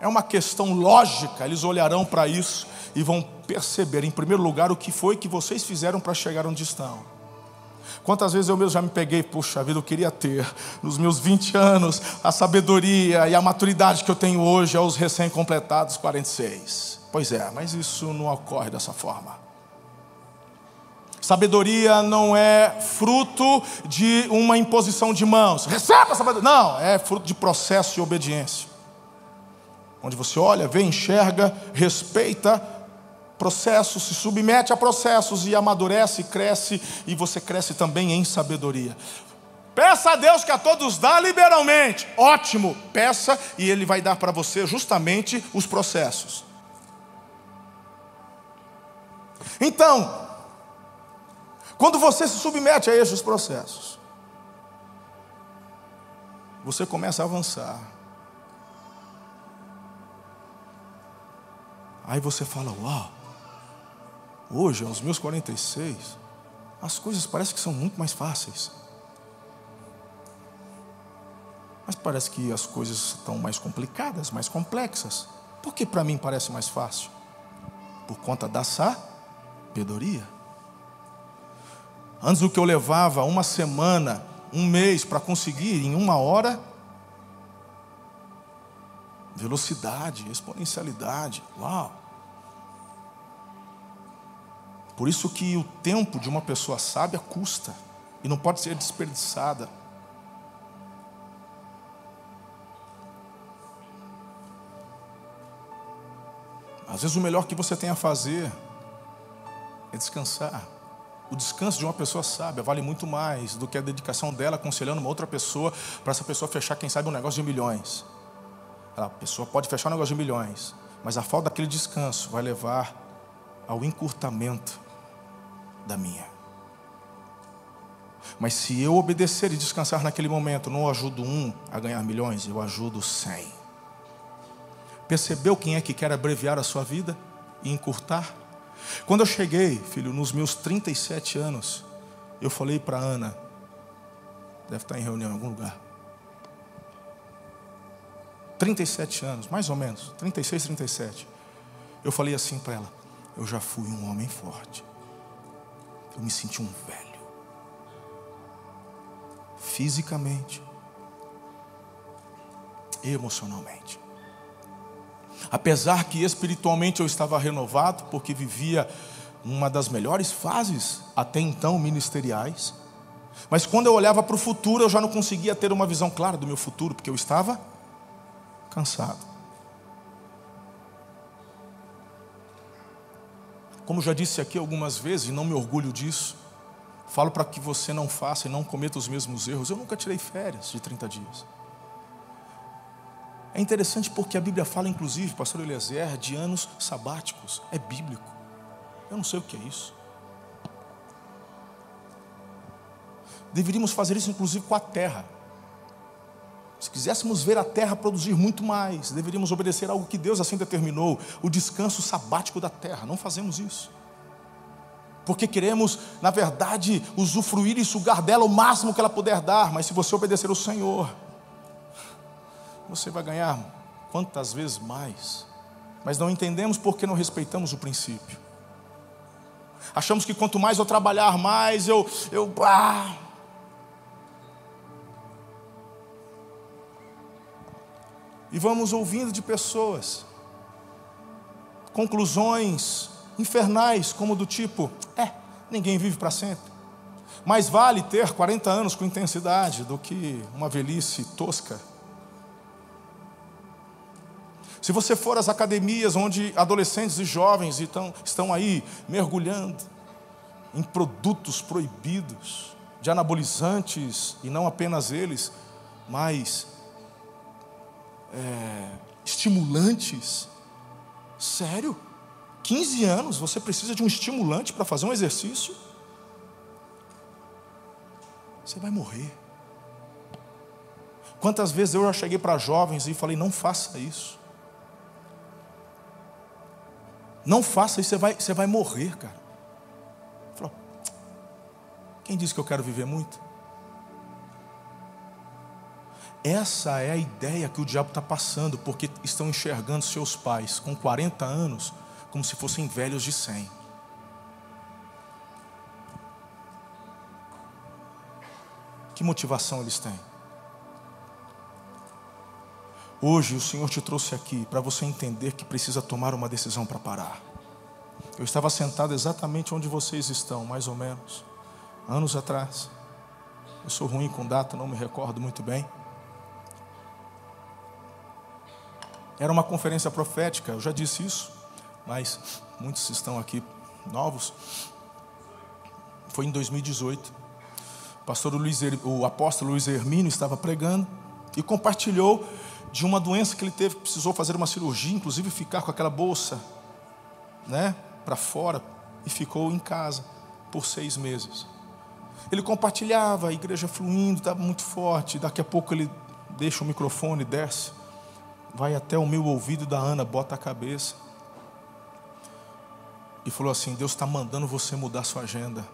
É uma questão lógica, eles olharão para isso e vão perceber, em primeiro lugar, o que foi que vocês fizeram para chegar onde estão. Quantas vezes eu mesmo já me peguei, puxa vida, eu queria ter, nos meus 20 anos, a sabedoria e a maturidade que eu tenho hoje aos recém-completados 46. Pois é, mas isso não ocorre dessa forma. Sabedoria não é fruto de uma imposição de mãos. Receba a sabedoria. Não, é fruto de processo e obediência. Onde você olha, vê, enxerga, respeita processos, se submete a processos e amadurece, cresce, e você cresce também em sabedoria. Peça a Deus que a todos dá liberalmente. Ótimo, peça e Ele vai dar para você justamente os processos. Então, quando você se submete a esses processos, você começa a avançar. Aí você fala: Uau, Hoje, aos meus 46, as coisas parecem que são muito mais fáceis. Mas parece que as coisas estão mais complicadas, mais complexas. Por que para mim parece mais fácil? Por conta da sabedoria. Antes do que eu levava uma semana, um mês para conseguir, em uma hora, velocidade, exponencialidade. Uau! Por isso que o tempo de uma pessoa sábia custa e não pode ser desperdiçada. Às vezes o melhor que você tem a fazer é descansar. O descanso de uma pessoa sábia vale muito mais do que a dedicação dela aconselhando uma outra pessoa para essa pessoa fechar, quem sabe, um negócio de milhões. A pessoa pode fechar um negócio de milhões, mas a falta daquele descanso vai levar ao encurtamento da minha. Mas se eu obedecer e descansar naquele momento, não ajudo um a ganhar milhões, eu ajudo cem. Percebeu quem é que quer abreviar a sua vida e encurtar? Quando eu cheguei, filho, nos meus 37 anos, eu falei para Ana, deve estar em reunião em algum lugar. 37 anos, mais ou menos, 36, 37. Eu falei assim para ela: Eu já fui um homem forte eu me senti um velho. Fisicamente, emocionalmente. Apesar que espiritualmente eu estava renovado, porque vivia uma das melhores fases até então ministeriais. Mas quando eu olhava para o futuro, eu já não conseguia ter uma visão clara do meu futuro, porque eu estava cansado. Como já disse aqui algumas vezes, e não me orgulho disso, falo para que você não faça e não cometa os mesmos erros. Eu nunca tirei férias de 30 dias. É interessante porque a Bíblia fala, inclusive, pastor Eliezer, de anos sabáticos. É bíblico. Eu não sei o que é isso. Deveríamos fazer isso, inclusive, com a terra. Se quiséssemos ver a terra produzir muito mais, deveríamos obedecer algo que Deus assim determinou, o descanso sabático da terra. Não fazemos isso. Porque queremos, na verdade, usufruir e sugar dela o máximo que ela puder dar, mas se você obedecer ao Senhor, você vai ganhar quantas vezes mais. Mas não entendemos porque não respeitamos o princípio. Achamos que quanto mais eu trabalhar, mais eu, eu ah, E vamos ouvindo de pessoas conclusões infernais, como do tipo: é, ninguém vive para sempre. Mais vale ter 40 anos com intensidade do que uma velhice tosca. Se você for às academias onde adolescentes e jovens estão, estão aí mergulhando em produtos proibidos, de anabolizantes, e não apenas eles, mas é, estimulantes. Sério? 15 anos você precisa de um estimulante para fazer um exercício? Você vai morrer. Quantas vezes eu já cheguei para jovens e falei: não faça isso. Não faça isso, você vai, você vai morrer, cara. Quem disse que eu quero viver muito? Essa é a ideia que o diabo está passando, porque estão enxergando seus pais com 40 anos como se fossem velhos de 100. Que motivação eles têm? Hoje o Senhor te trouxe aqui para você entender que precisa tomar uma decisão para parar. Eu estava sentado exatamente onde vocês estão, mais ou menos, anos atrás. Eu sou ruim com data, não me recordo muito bem. Era uma conferência profética, eu já disse isso, mas muitos estão aqui novos. Foi em 2018. O pastor Luiz, o apóstolo Luiz Hermínio estava pregando e compartilhou de uma doença que ele teve, precisou fazer uma cirurgia, inclusive ficar com aquela bolsa, né, para fora e ficou em casa por seis meses. Ele compartilhava, a igreja fluindo, estava muito forte. Daqui a pouco ele deixa o microfone, desce vai até o meu ouvido da Ana, bota a cabeça. E falou assim: Deus está mandando você mudar sua agenda.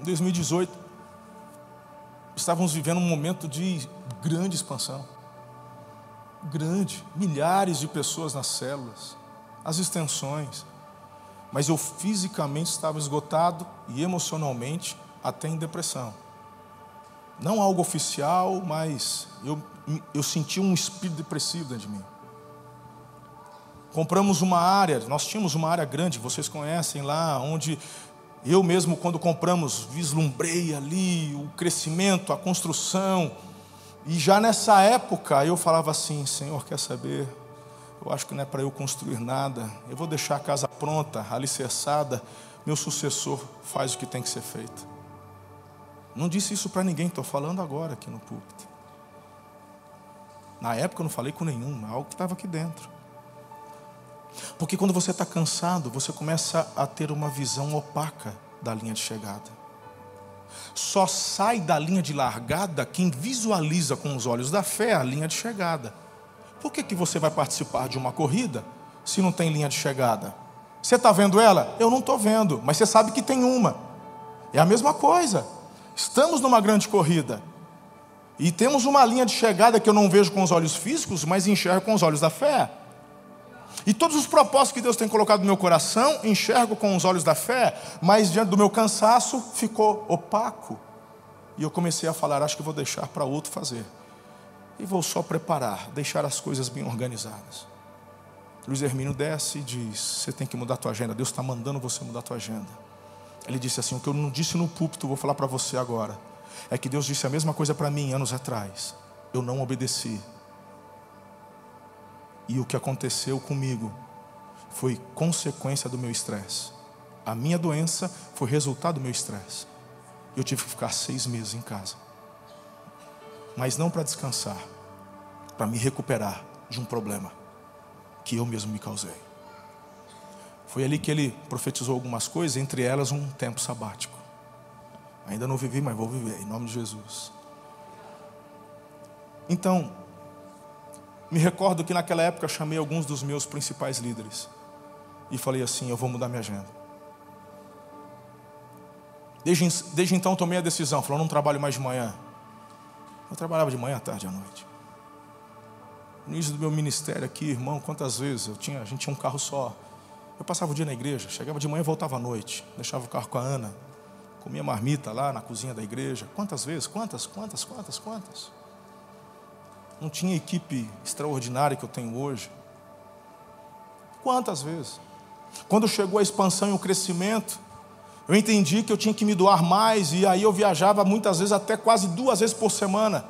Em 2018, estávamos vivendo um momento de grande expansão. Grande, milhares de pessoas nas células, as extensões. Mas eu fisicamente estava esgotado e emocionalmente até em depressão. Não algo oficial, mas eu eu senti um espírito depressivo dentro de mim. Compramos uma área, nós tínhamos uma área grande, vocês conhecem lá, onde eu mesmo, quando compramos, vislumbrei ali o crescimento, a construção. E já nessa época eu falava assim: Senhor, quer saber? Eu acho que não é para eu construir nada. Eu vou deixar a casa pronta, alicerçada. Meu sucessor faz o que tem que ser feito. Não disse isso para ninguém, estou falando agora aqui no púlpito. Na época eu não falei com nenhum, é algo que estava aqui dentro. Porque quando você está cansado, você começa a ter uma visão opaca da linha de chegada. Só sai da linha de largada quem visualiza com os olhos da fé a linha de chegada. Por que, que você vai participar de uma corrida se não tem linha de chegada? Você está vendo ela? Eu não estou vendo, mas você sabe que tem uma. É a mesma coisa. Estamos numa grande corrida. E temos uma linha de chegada que eu não vejo com os olhos físicos, mas enxergo com os olhos da fé. E todos os propósitos que Deus tem colocado no meu coração, enxergo com os olhos da fé, mas diante do meu cansaço ficou opaco. E eu comecei a falar: acho que vou deixar para outro fazer. E vou só preparar, deixar as coisas bem organizadas. Luiz Hermínio desce e diz: Você tem que mudar a tua agenda. Deus está mandando você mudar a tua agenda. Ele disse assim: O que eu não disse no púlpito, vou falar para você agora é que Deus disse a mesma coisa para mim anos atrás. Eu não obedeci. E o que aconteceu comigo foi consequência do meu estresse. A minha doença foi resultado do meu estresse. Eu tive que ficar seis meses em casa. Mas não para descansar, para me recuperar de um problema que eu mesmo me causei. Foi ali que ele profetizou algumas coisas, entre elas um tempo sabático. Ainda não vivi, mas vou viver, em nome de Jesus. Então, me recordo que naquela época eu chamei alguns dos meus principais líderes e falei assim: eu vou mudar minha agenda. Desde, desde então tomei a decisão, falou: não trabalho mais de manhã. Eu trabalhava de manhã, tarde à noite. No início do meu ministério aqui, irmão, quantas vezes eu tinha, a gente tinha um carro só. Eu passava o dia na igreja, chegava de manhã e voltava à noite. Deixava o carro com a Ana, comia marmita lá na cozinha da igreja. Quantas vezes? Quantas, quantas, quantas, quantas? não tinha equipe extraordinária que eu tenho hoje. Quantas vezes? Quando chegou a expansão e o crescimento, eu entendi que eu tinha que me doar mais, e aí eu viajava muitas vezes, até quase duas vezes por semana.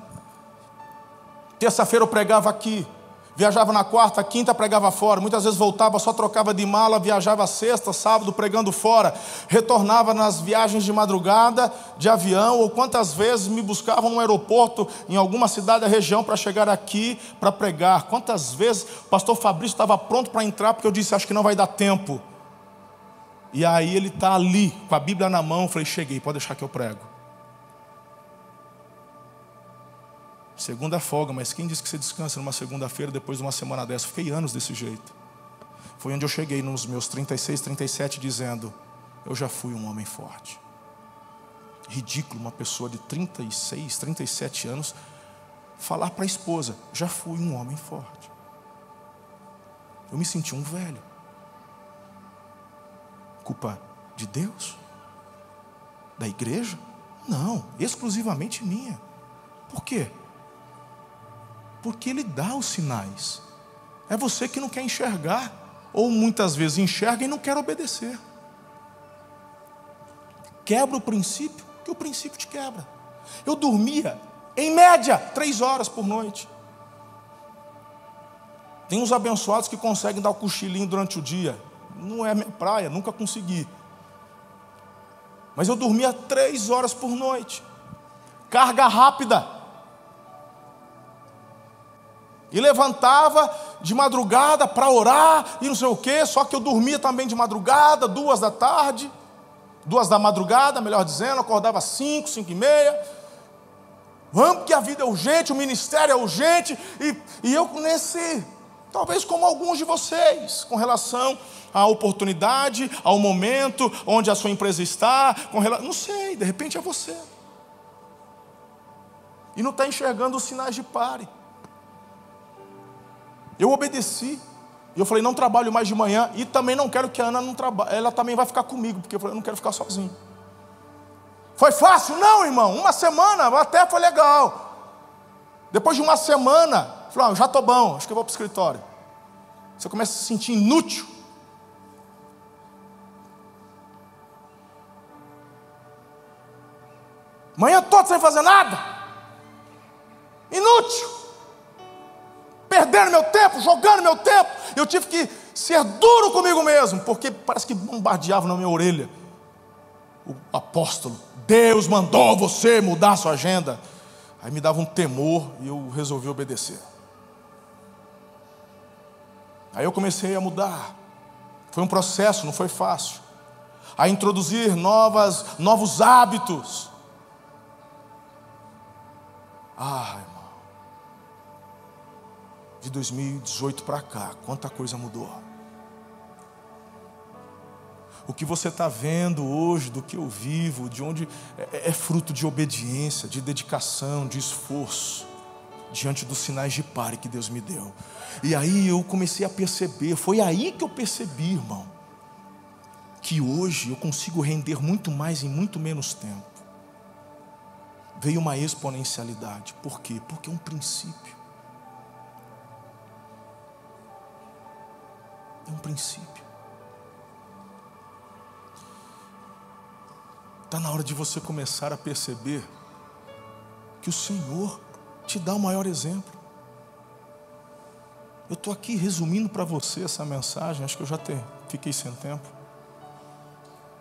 Terça-feira eu pregava aqui, viajava na quarta, quinta pregava fora, muitas vezes voltava, só trocava de mala, viajava sexta, sábado pregando fora, retornava nas viagens de madrugada, de avião, ou quantas vezes me buscavam no aeroporto, em alguma cidade da região, para chegar aqui para pregar. Quantas vezes o pastor Fabrício estava pronto para entrar, porque eu disse, acho que não vai dar tempo. E aí ele está ali, com a Bíblia na mão, eu falei, cheguei, pode deixar que eu prego. Segunda folga, mas quem disse que você descansa numa segunda-feira depois de uma semana dessa? Fiquei anos desse jeito. Foi onde eu cheguei nos meus 36, 37, dizendo: Eu já fui um homem forte. Ridículo uma pessoa de 36, 37 anos falar para a esposa: Já fui um homem forte. Eu me senti um velho. Culpa de Deus? Da igreja? Não, exclusivamente minha. Por quê? Porque Ele dá os sinais. É você que não quer enxergar, ou muitas vezes enxerga e não quer obedecer. Quebra o princípio, que o princípio te quebra. Eu dormia, em média, três horas por noite. Tem uns abençoados que conseguem dar o cochilinho durante o dia. Não é minha praia, nunca consegui. Mas eu dormia três horas por noite. Carga rápida. E levantava de madrugada para orar e não sei o quê, só que eu dormia também de madrugada, duas da tarde, duas da madrugada, melhor dizendo, acordava cinco, cinco e meia. Vamos que a vida é urgente, o ministério é urgente, e, e eu nesse, talvez como alguns de vocês, com relação à oportunidade, ao momento onde a sua empresa está, com relação, não sei, de repente é você. E não está enxergando os sinais de pare. Eu obedeci. E eu falei, não trabalho mais de manhã. E também não quero que a Ana não trabalhe. Ela também vai ficar comigo, porque eu falei, eu não quero ficar sozinho. Foi fácil? Não, irmão. Uma semana até foi legal. Depois de uma semana, eu falei, ah, já estou bom, acho que eu vou para o escritório. Você começa a se sentir inútil. Manhã toda sem fazer nada. Inútil perdendo meu tempo, jogando meu tempo. Eu tive que ser duro comigo mesmo, porque parece que bombardeava na minha orelha. O apóstolo, Deus mandou você mudar sua agenda. Aí me dava um temor e eu resolvi obedecer. Aí eu comecei a mudar. Foi um processo, não foi fácil. A introduzir novas, novos hábitos. Ah, de 2018 para cá, quanta coisa mudou. O que você está vendo hoje, do que eu vivo, de onde é, é fruto de obediência, de dedicação, de esforço, diante dos sinais de pare que Deus me deu. E aí eu comecei a perceber, foi aí que eu percebi, irmão, que hoje eu consigo render muito mais em muito menos tempo. Veio uma exponencialidade. Por quê? Porque é um princípio. É um princípio. Está na hora de você começar a perceber que o Senhor te dá o maior exemplo. Eu estou aqui resumindo para você essa mensagem, acho que eu já te, fiquei sem tempo.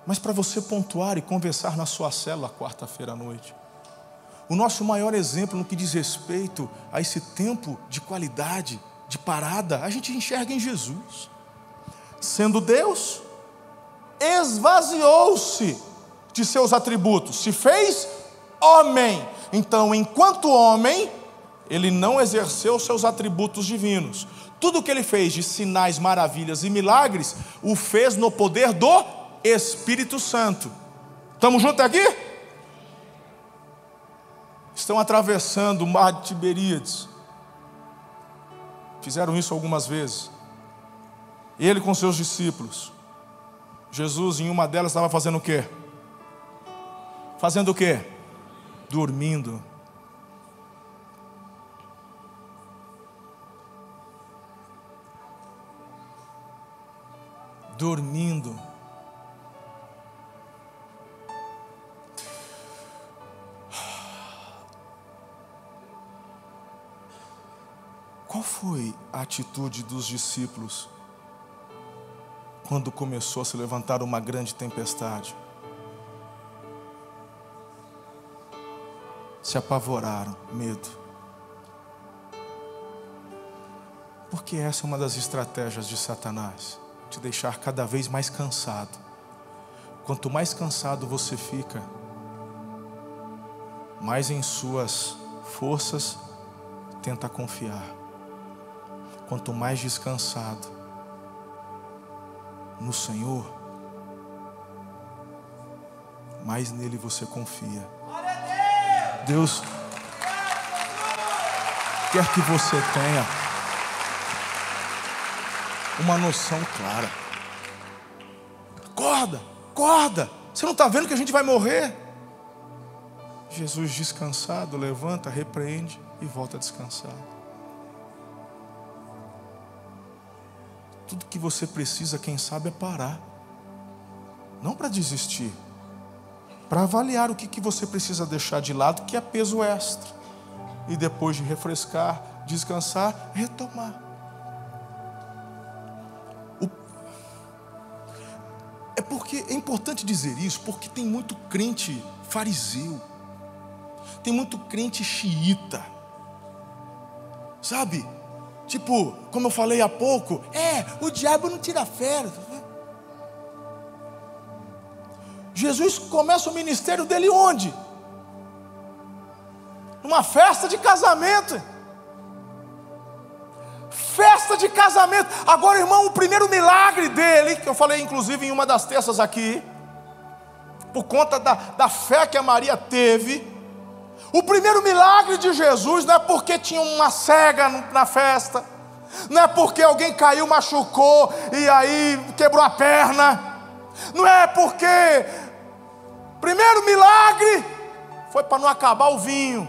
Mas para você pontuar e conversar na sua célula quarta-feira à noite. O nosso maior exemplo no que diz respeito a esse tempo de qualidade, de parada, a gente enxerga em Jesus sendo Deus, esvaziou-se de seus atributos, se fez homem. Então, enquanto homem, ele não exerceu seus atributos divinos. Tudo o que ele fez de sinais, maravilhas e milagres, o fez no poder do Espírito Santo. Estamos juntos aqui? Estão atravessando o mar de Tiberíades. Fizeram isso algumas vezes. Ele com seus discípulos. Jesus, em uma delas, estava fazendo o quê? Fazendo o quê? Dormindo. Dormindo. Qual foi a atitude dos discípulos quando começou a se levantar uma grande tempestade? Se apavoraram, medo. Porque essa é uma das estratégias de Satanás te deixar cada vez mais cansado. Quanto mais cansado você fica, mais em suas forças tenta confiar. Quanto mais descansado no Senhor, mais nele você confia. Deus quer que você tenha uma noção clara. Acorda, acorda. Você não está vendo que a gente vai morrer? Jesus descansado, levanta, repreende e volta a Tudo que você precisa, quem sabe, é parar. Não para desistir, para avaliar o que, que você precisa deixar de lado, que é peso extra. E depois de refrescar, descansar, retomar. O... É porque é importante dizer isso, porque tem muito crente fariseu, tem muito crente xiita, sabe? Tipo, como eu falei há pouco, é, o diabo não tira férias. Jesus começa o ministério dele onde? Numa festa de casamento. Festa de casamento. Agora, irmão, o primeiro milagre dele, que eu falei inclusive em uma das terças aqui, por conta da, da fé que a Maria teve, o primeiro milagre de Jesus não é porque tinha uma cega na festa, não é porque alguém caiu, machucou e aí quebrou a perna, não é porque. Primeiro milagre foi para não acabar o vinho.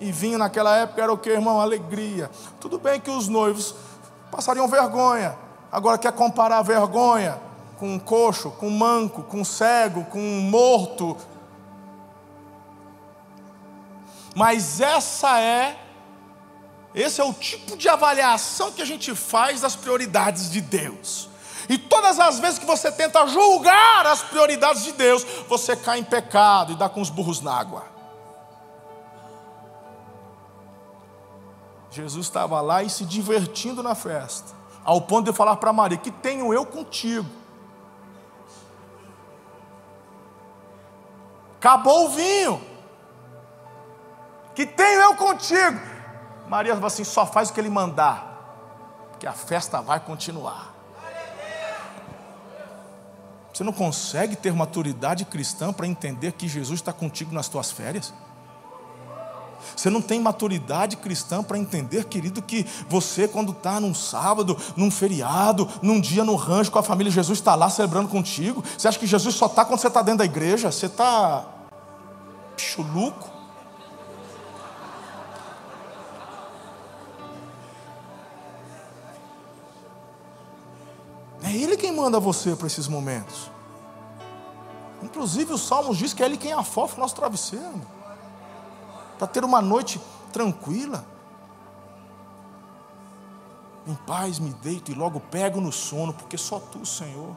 E vinho naquela época era o que, irmão? Alegria. Tudo bem que os noivos passariam vergonha. Agora quer comparar vergonha com um coxo, com um manco, com um cego, com um morto, mas essa é esse é o tipo de avaliação que a gente faz das prioridades de Deus. E todas as vezes que você tenta julgar as prioridades de Deus, você cai em pecado e dá com os burros na água. Jesus estava lá e se divertindo na festa, ao ponto de falar para Maria: Que tenho eu contigo? Acabou o vinho que tenho eu contigo. Maria falou assim: só faz o que ele mandar, que a festa vai continuar. Você não consegue ter maturidade cristã para entender que Jesus está contigo nas tuas férias? Você não tem maturidade cristã para entender, querido, que você, quando está num sábado, num feriado, num dia no rancho com a família, Jesus está lá celebrando contigo. Você acha que Jesus só está quando você está dentro da igreja? Você está chuluco? É Ele quem manda você para esses momentos. Inclusive o Salmos diz que é Ele quem afofa o nosso travesseiro. Para ter uma noite tranquila. Em paz me deito e logo pego no sono, porque só Tu, Senhor,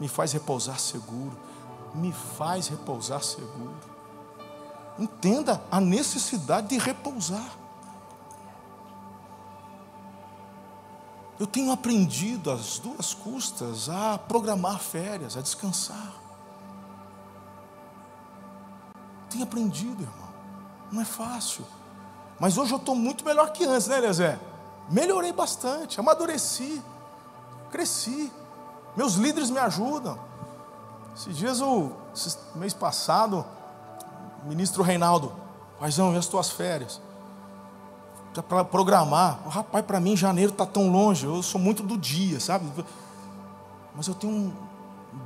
me faz repousar seguro. Me faz repousar seguro. Entenda a necessidade de repousar. Eu tenho aprendido às duas custas a programar férias, a descansar. Tenho aprendido, irmão. Não é fácil. Mas hoje eu estou muito melhor que antes, né, Elezé? Melhorei bastante, amadureci, cresci. Meus líderes me ajudam. Esses dias, mês passado, o ministro Reinaldo, paizão, e as tuas férias? Para programar. Oh, rapaz, para mim janeiro está tão longe, eu sou muito do dia, sabe? Mas eu tenho um,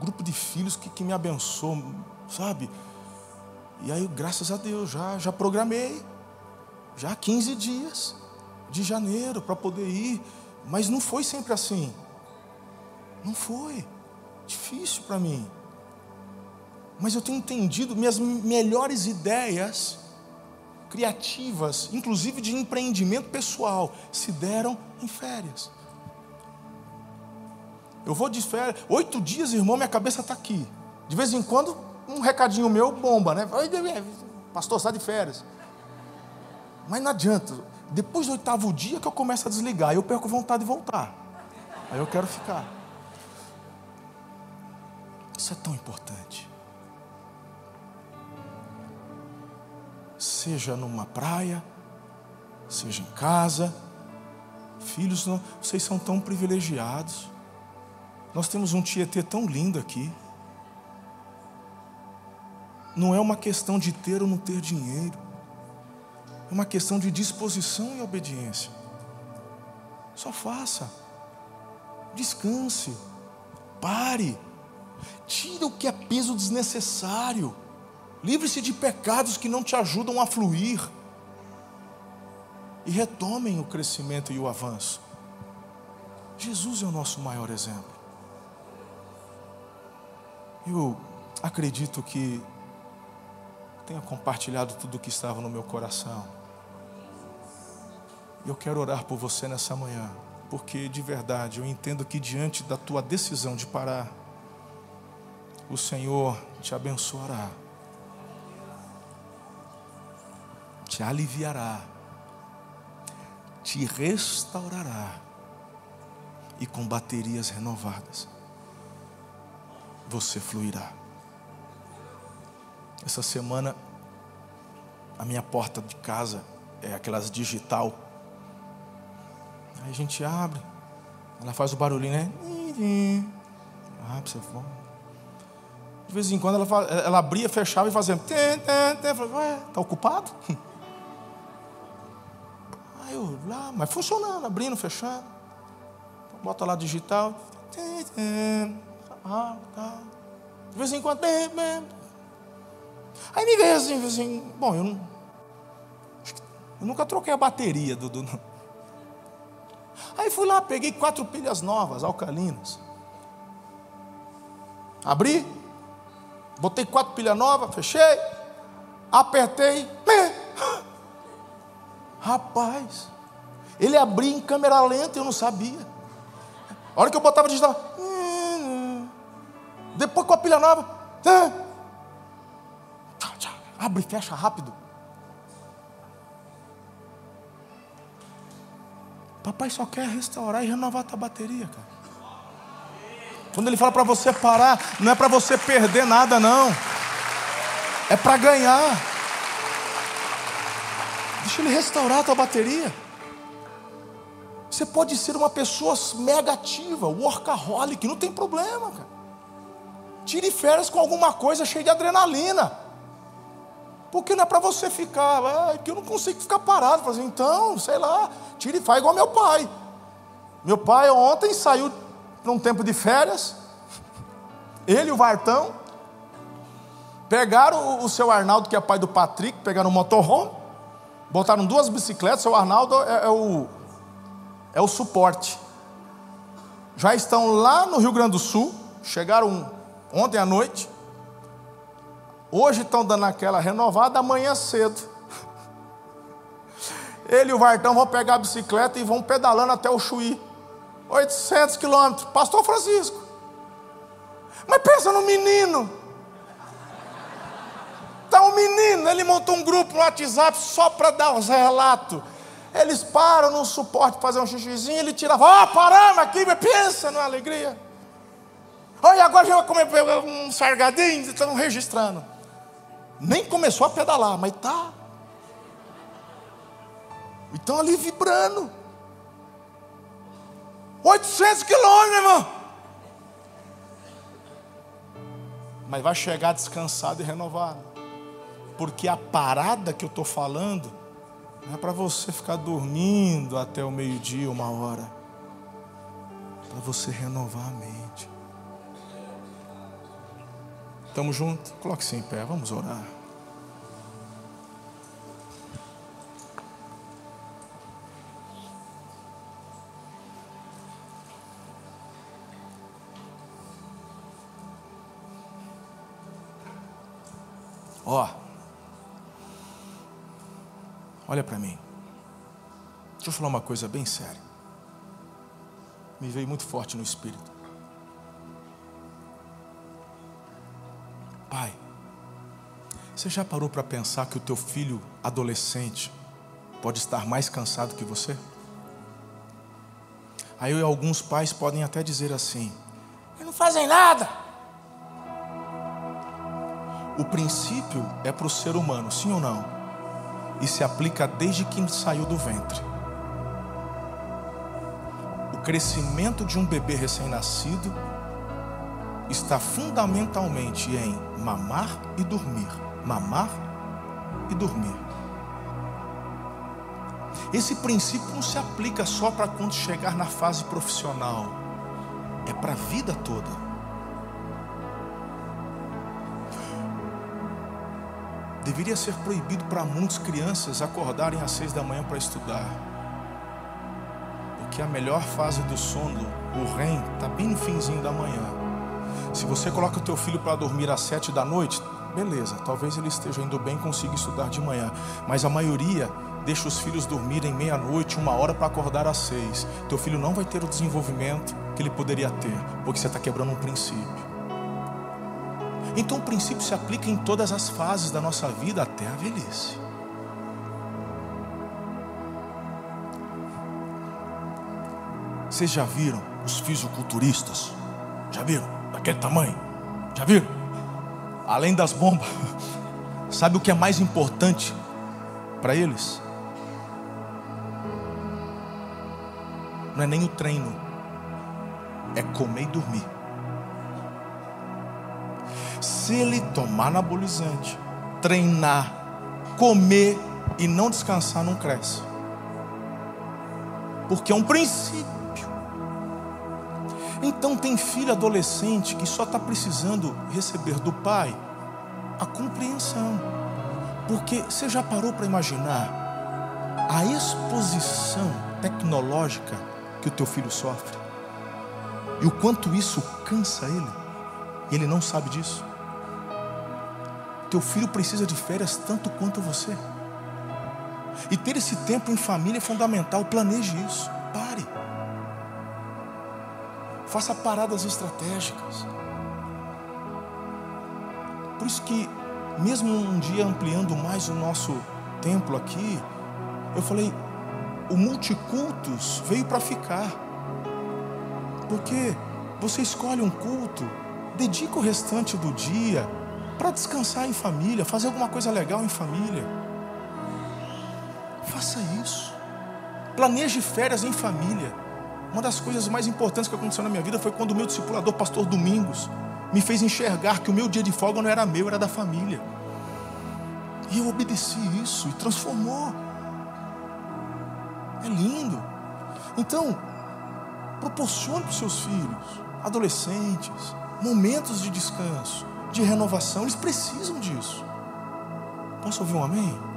grupo de filhos que, que me abençoam, sabe? E aí, graças a Deus, já, já programei, já 15 dias de janeiro para poder ir, mas não foi sempre assim. Não foi. Difícil para mim. Mas eu tenho entendido minhas melhores ideias criativas, inclusive de empreendimento pessoal, se deram em férias. Eu vou de férias, oito dias, irmão, minha cabeça está aqui. De vez em quando, um recadinho meu bomba, né? Pastor, está de férias. Mas não adianta. Depois do oitavo dia que eu começo a desligar, eu perco vontade de voltar. Aí eu quero ficar. Isso é tão importante. Seja numa praia, seja em casa, filhos, vocês são tão privilegiados. Nós temos um Tietê tão lindo aqui. Não é uma questão de ter ou não ter dinheiro. É uma questão de disposição e obediência. Só faça. Descanse. Pare. Tira o que é peso desnecessário. Livre-se de pecados que não te ajudam a fluir. E retomem o crescimento e o avanço. Jesus é o nosso maior exemplo. Eu acredito que tenha compartilhado tudo o que estava no meu coração. Eu quero orar por você nessa manhã, porque de verdade eu entendo que diante da tua decisão de parar, o Senhor te abençoará, te aliviará, te restaurará e com baterias renovadas você fluirá. Essa semana, a minha porta de casa é aquelas digital. Aí a gente abre, ela faz o barulhinho, né? Abre, você for. De vez em quando ela, ela abria, fechava e fazia. Tá ocupado? Aí eu lá, mas funcionando, abrindo, fechando. Bota lá digital. Ah, tá. De vez em quando. Aí me veio assim, assim, bom, eu não. Eu nunca troquei a bateria do, do. Aí fui lá, peguei quatro pilhas novas, alcalinas. Abri, botei quatro pilhas novas, fechei, apertei. Rapaz, ele abria em câmera lenta, eu não sabia. A hora que eu botava digital, depois com a pilha nova. Abre e fecha rápido. Papai só quer restaurar e renovar a tua bateria, cara. Quando ele fala para você parar, não é para você perder nada, não. É para ganhar. Deixa ele restaurar a tua bateria. Você pode ser uma pessoa mega ativa, workaholic, não tem problema, cara. Tire férias com alguma coisa cheia de adrenalina. Porque não é para você ficar, é que eu não consigo ficar parado. Fazer, então, sei lá, tire e faz igual meu pai. Meu pai ontem saiu para um tempo de férias. Ele e o Vartão. Pegaram o, o seu Arnaldo, que é pai do Patrick, pegaram um motorhome, botaram duas bicicletas, o Arnaldo é, é o, é o suporte. Já estão lá no Rio Grande do Sul, chegaram ontem à noite. Hoje estão dando aquela renovada, amanhã cedo. Ele e o Vartão vão pegar a bicicleta e vão pedalando até o Chuí. 800 quilômetros. Pastor Francisco. Mas pensa no menino. Está um menino, ele montou um grupo no WhatsApp só para dar os relatos. Eles param no suporte para fazer um xixizinho, ele tira, ó, oh, paramos aqui, pensa na alegria. Olha, agora já comer um sargadinho, estão registrando. Nem começou a pedalar, mas tá. Então ali vibrando. 800 quilômetros, irmão. Mas vai chegar descansado e renovado. Porque a parada que eu estou falando não é para você ficar dormindo até o meio-dia, uma hora. É para você renovar a mente. Estamos juntos? Coloque-se em pé, vamos orar. Eu falar uma coisa bem séria. Me veio muito forte no espírito. Pai, você já parou para pensar que o teu filho adolescente pode estar mais cansado que você? Aí alguns pais podem até dizer assim: eles não fazem nada. O princípio é para o ser humano, sim ou não? E se aplica desde que saiu do ventre. Crescimento de um bebê recém-nascido está fundamentalmente em mamar e dormir. Mamar e dormir. Esse princípio não se aplica só para quando chegar na fase profissional, é para a vida toda. Deveria ser proibido para muitas crianças acordarem às seis da manhã para estudar, porque a melhor fase do sono, o REM, está bem no finzinho da manhã. Se você coloca o teu filho para dormir às sete da noite, beleza, talvez ele esteja indo bem consiga estudar de manhã, mas a maioria deixa os filhos dormirem meia-noite, uma hora para acordar às seis. Teu filho não vai ter o desenvolvimento que ele poderia ter, porque você está quebrando um princípio. Então o princípio se aplica em todas as fases da nossa vida até a velhice. Vocês já viram os fisiculturistas? Já viram? Daquele tamanho? Já viram? Além das bombas. Sabe o que é mais importante para eles? não é nem o treino, é comer e dormir. Se ele tomar anabolizante, treinar, comer e não descansar, não cresce. Porque é um princípio. Então tem filho adolescente que só está precisando receber do pai a compreensão. Porque você já parou para imaginar a exposição tecnológica que o teu filho sofre. E o quanto isso cansa ele. E ele não sabe disso. Teu filho precisa de férias tanto quanto você. E ter esse tempo em família é fundamental. Planeje isso. Faça paradas estratégicas. Por isso que, mesmo um dia ampliando mais o nosso templo aqui, eu falei, o multicultos veio para ficar. Porque você escolhe um culto, dedica o restante do dia para descansar em família, fazer alguma coisa legal em família. Faça isso. Planeje férias em família. Uma das coisas mais importantes que aconteceu na minha vida foi quando o meu discipulador, pastor Domingos, me fez enxergar que o meu dia de folga não era meu, era da família. E eu obedeci isso e transformou. É lindo. Então, proporcione para os seus filhos, adolescentes, momentos de descanso, de renovação. Eles precisam disso. Posso ouvir um amém?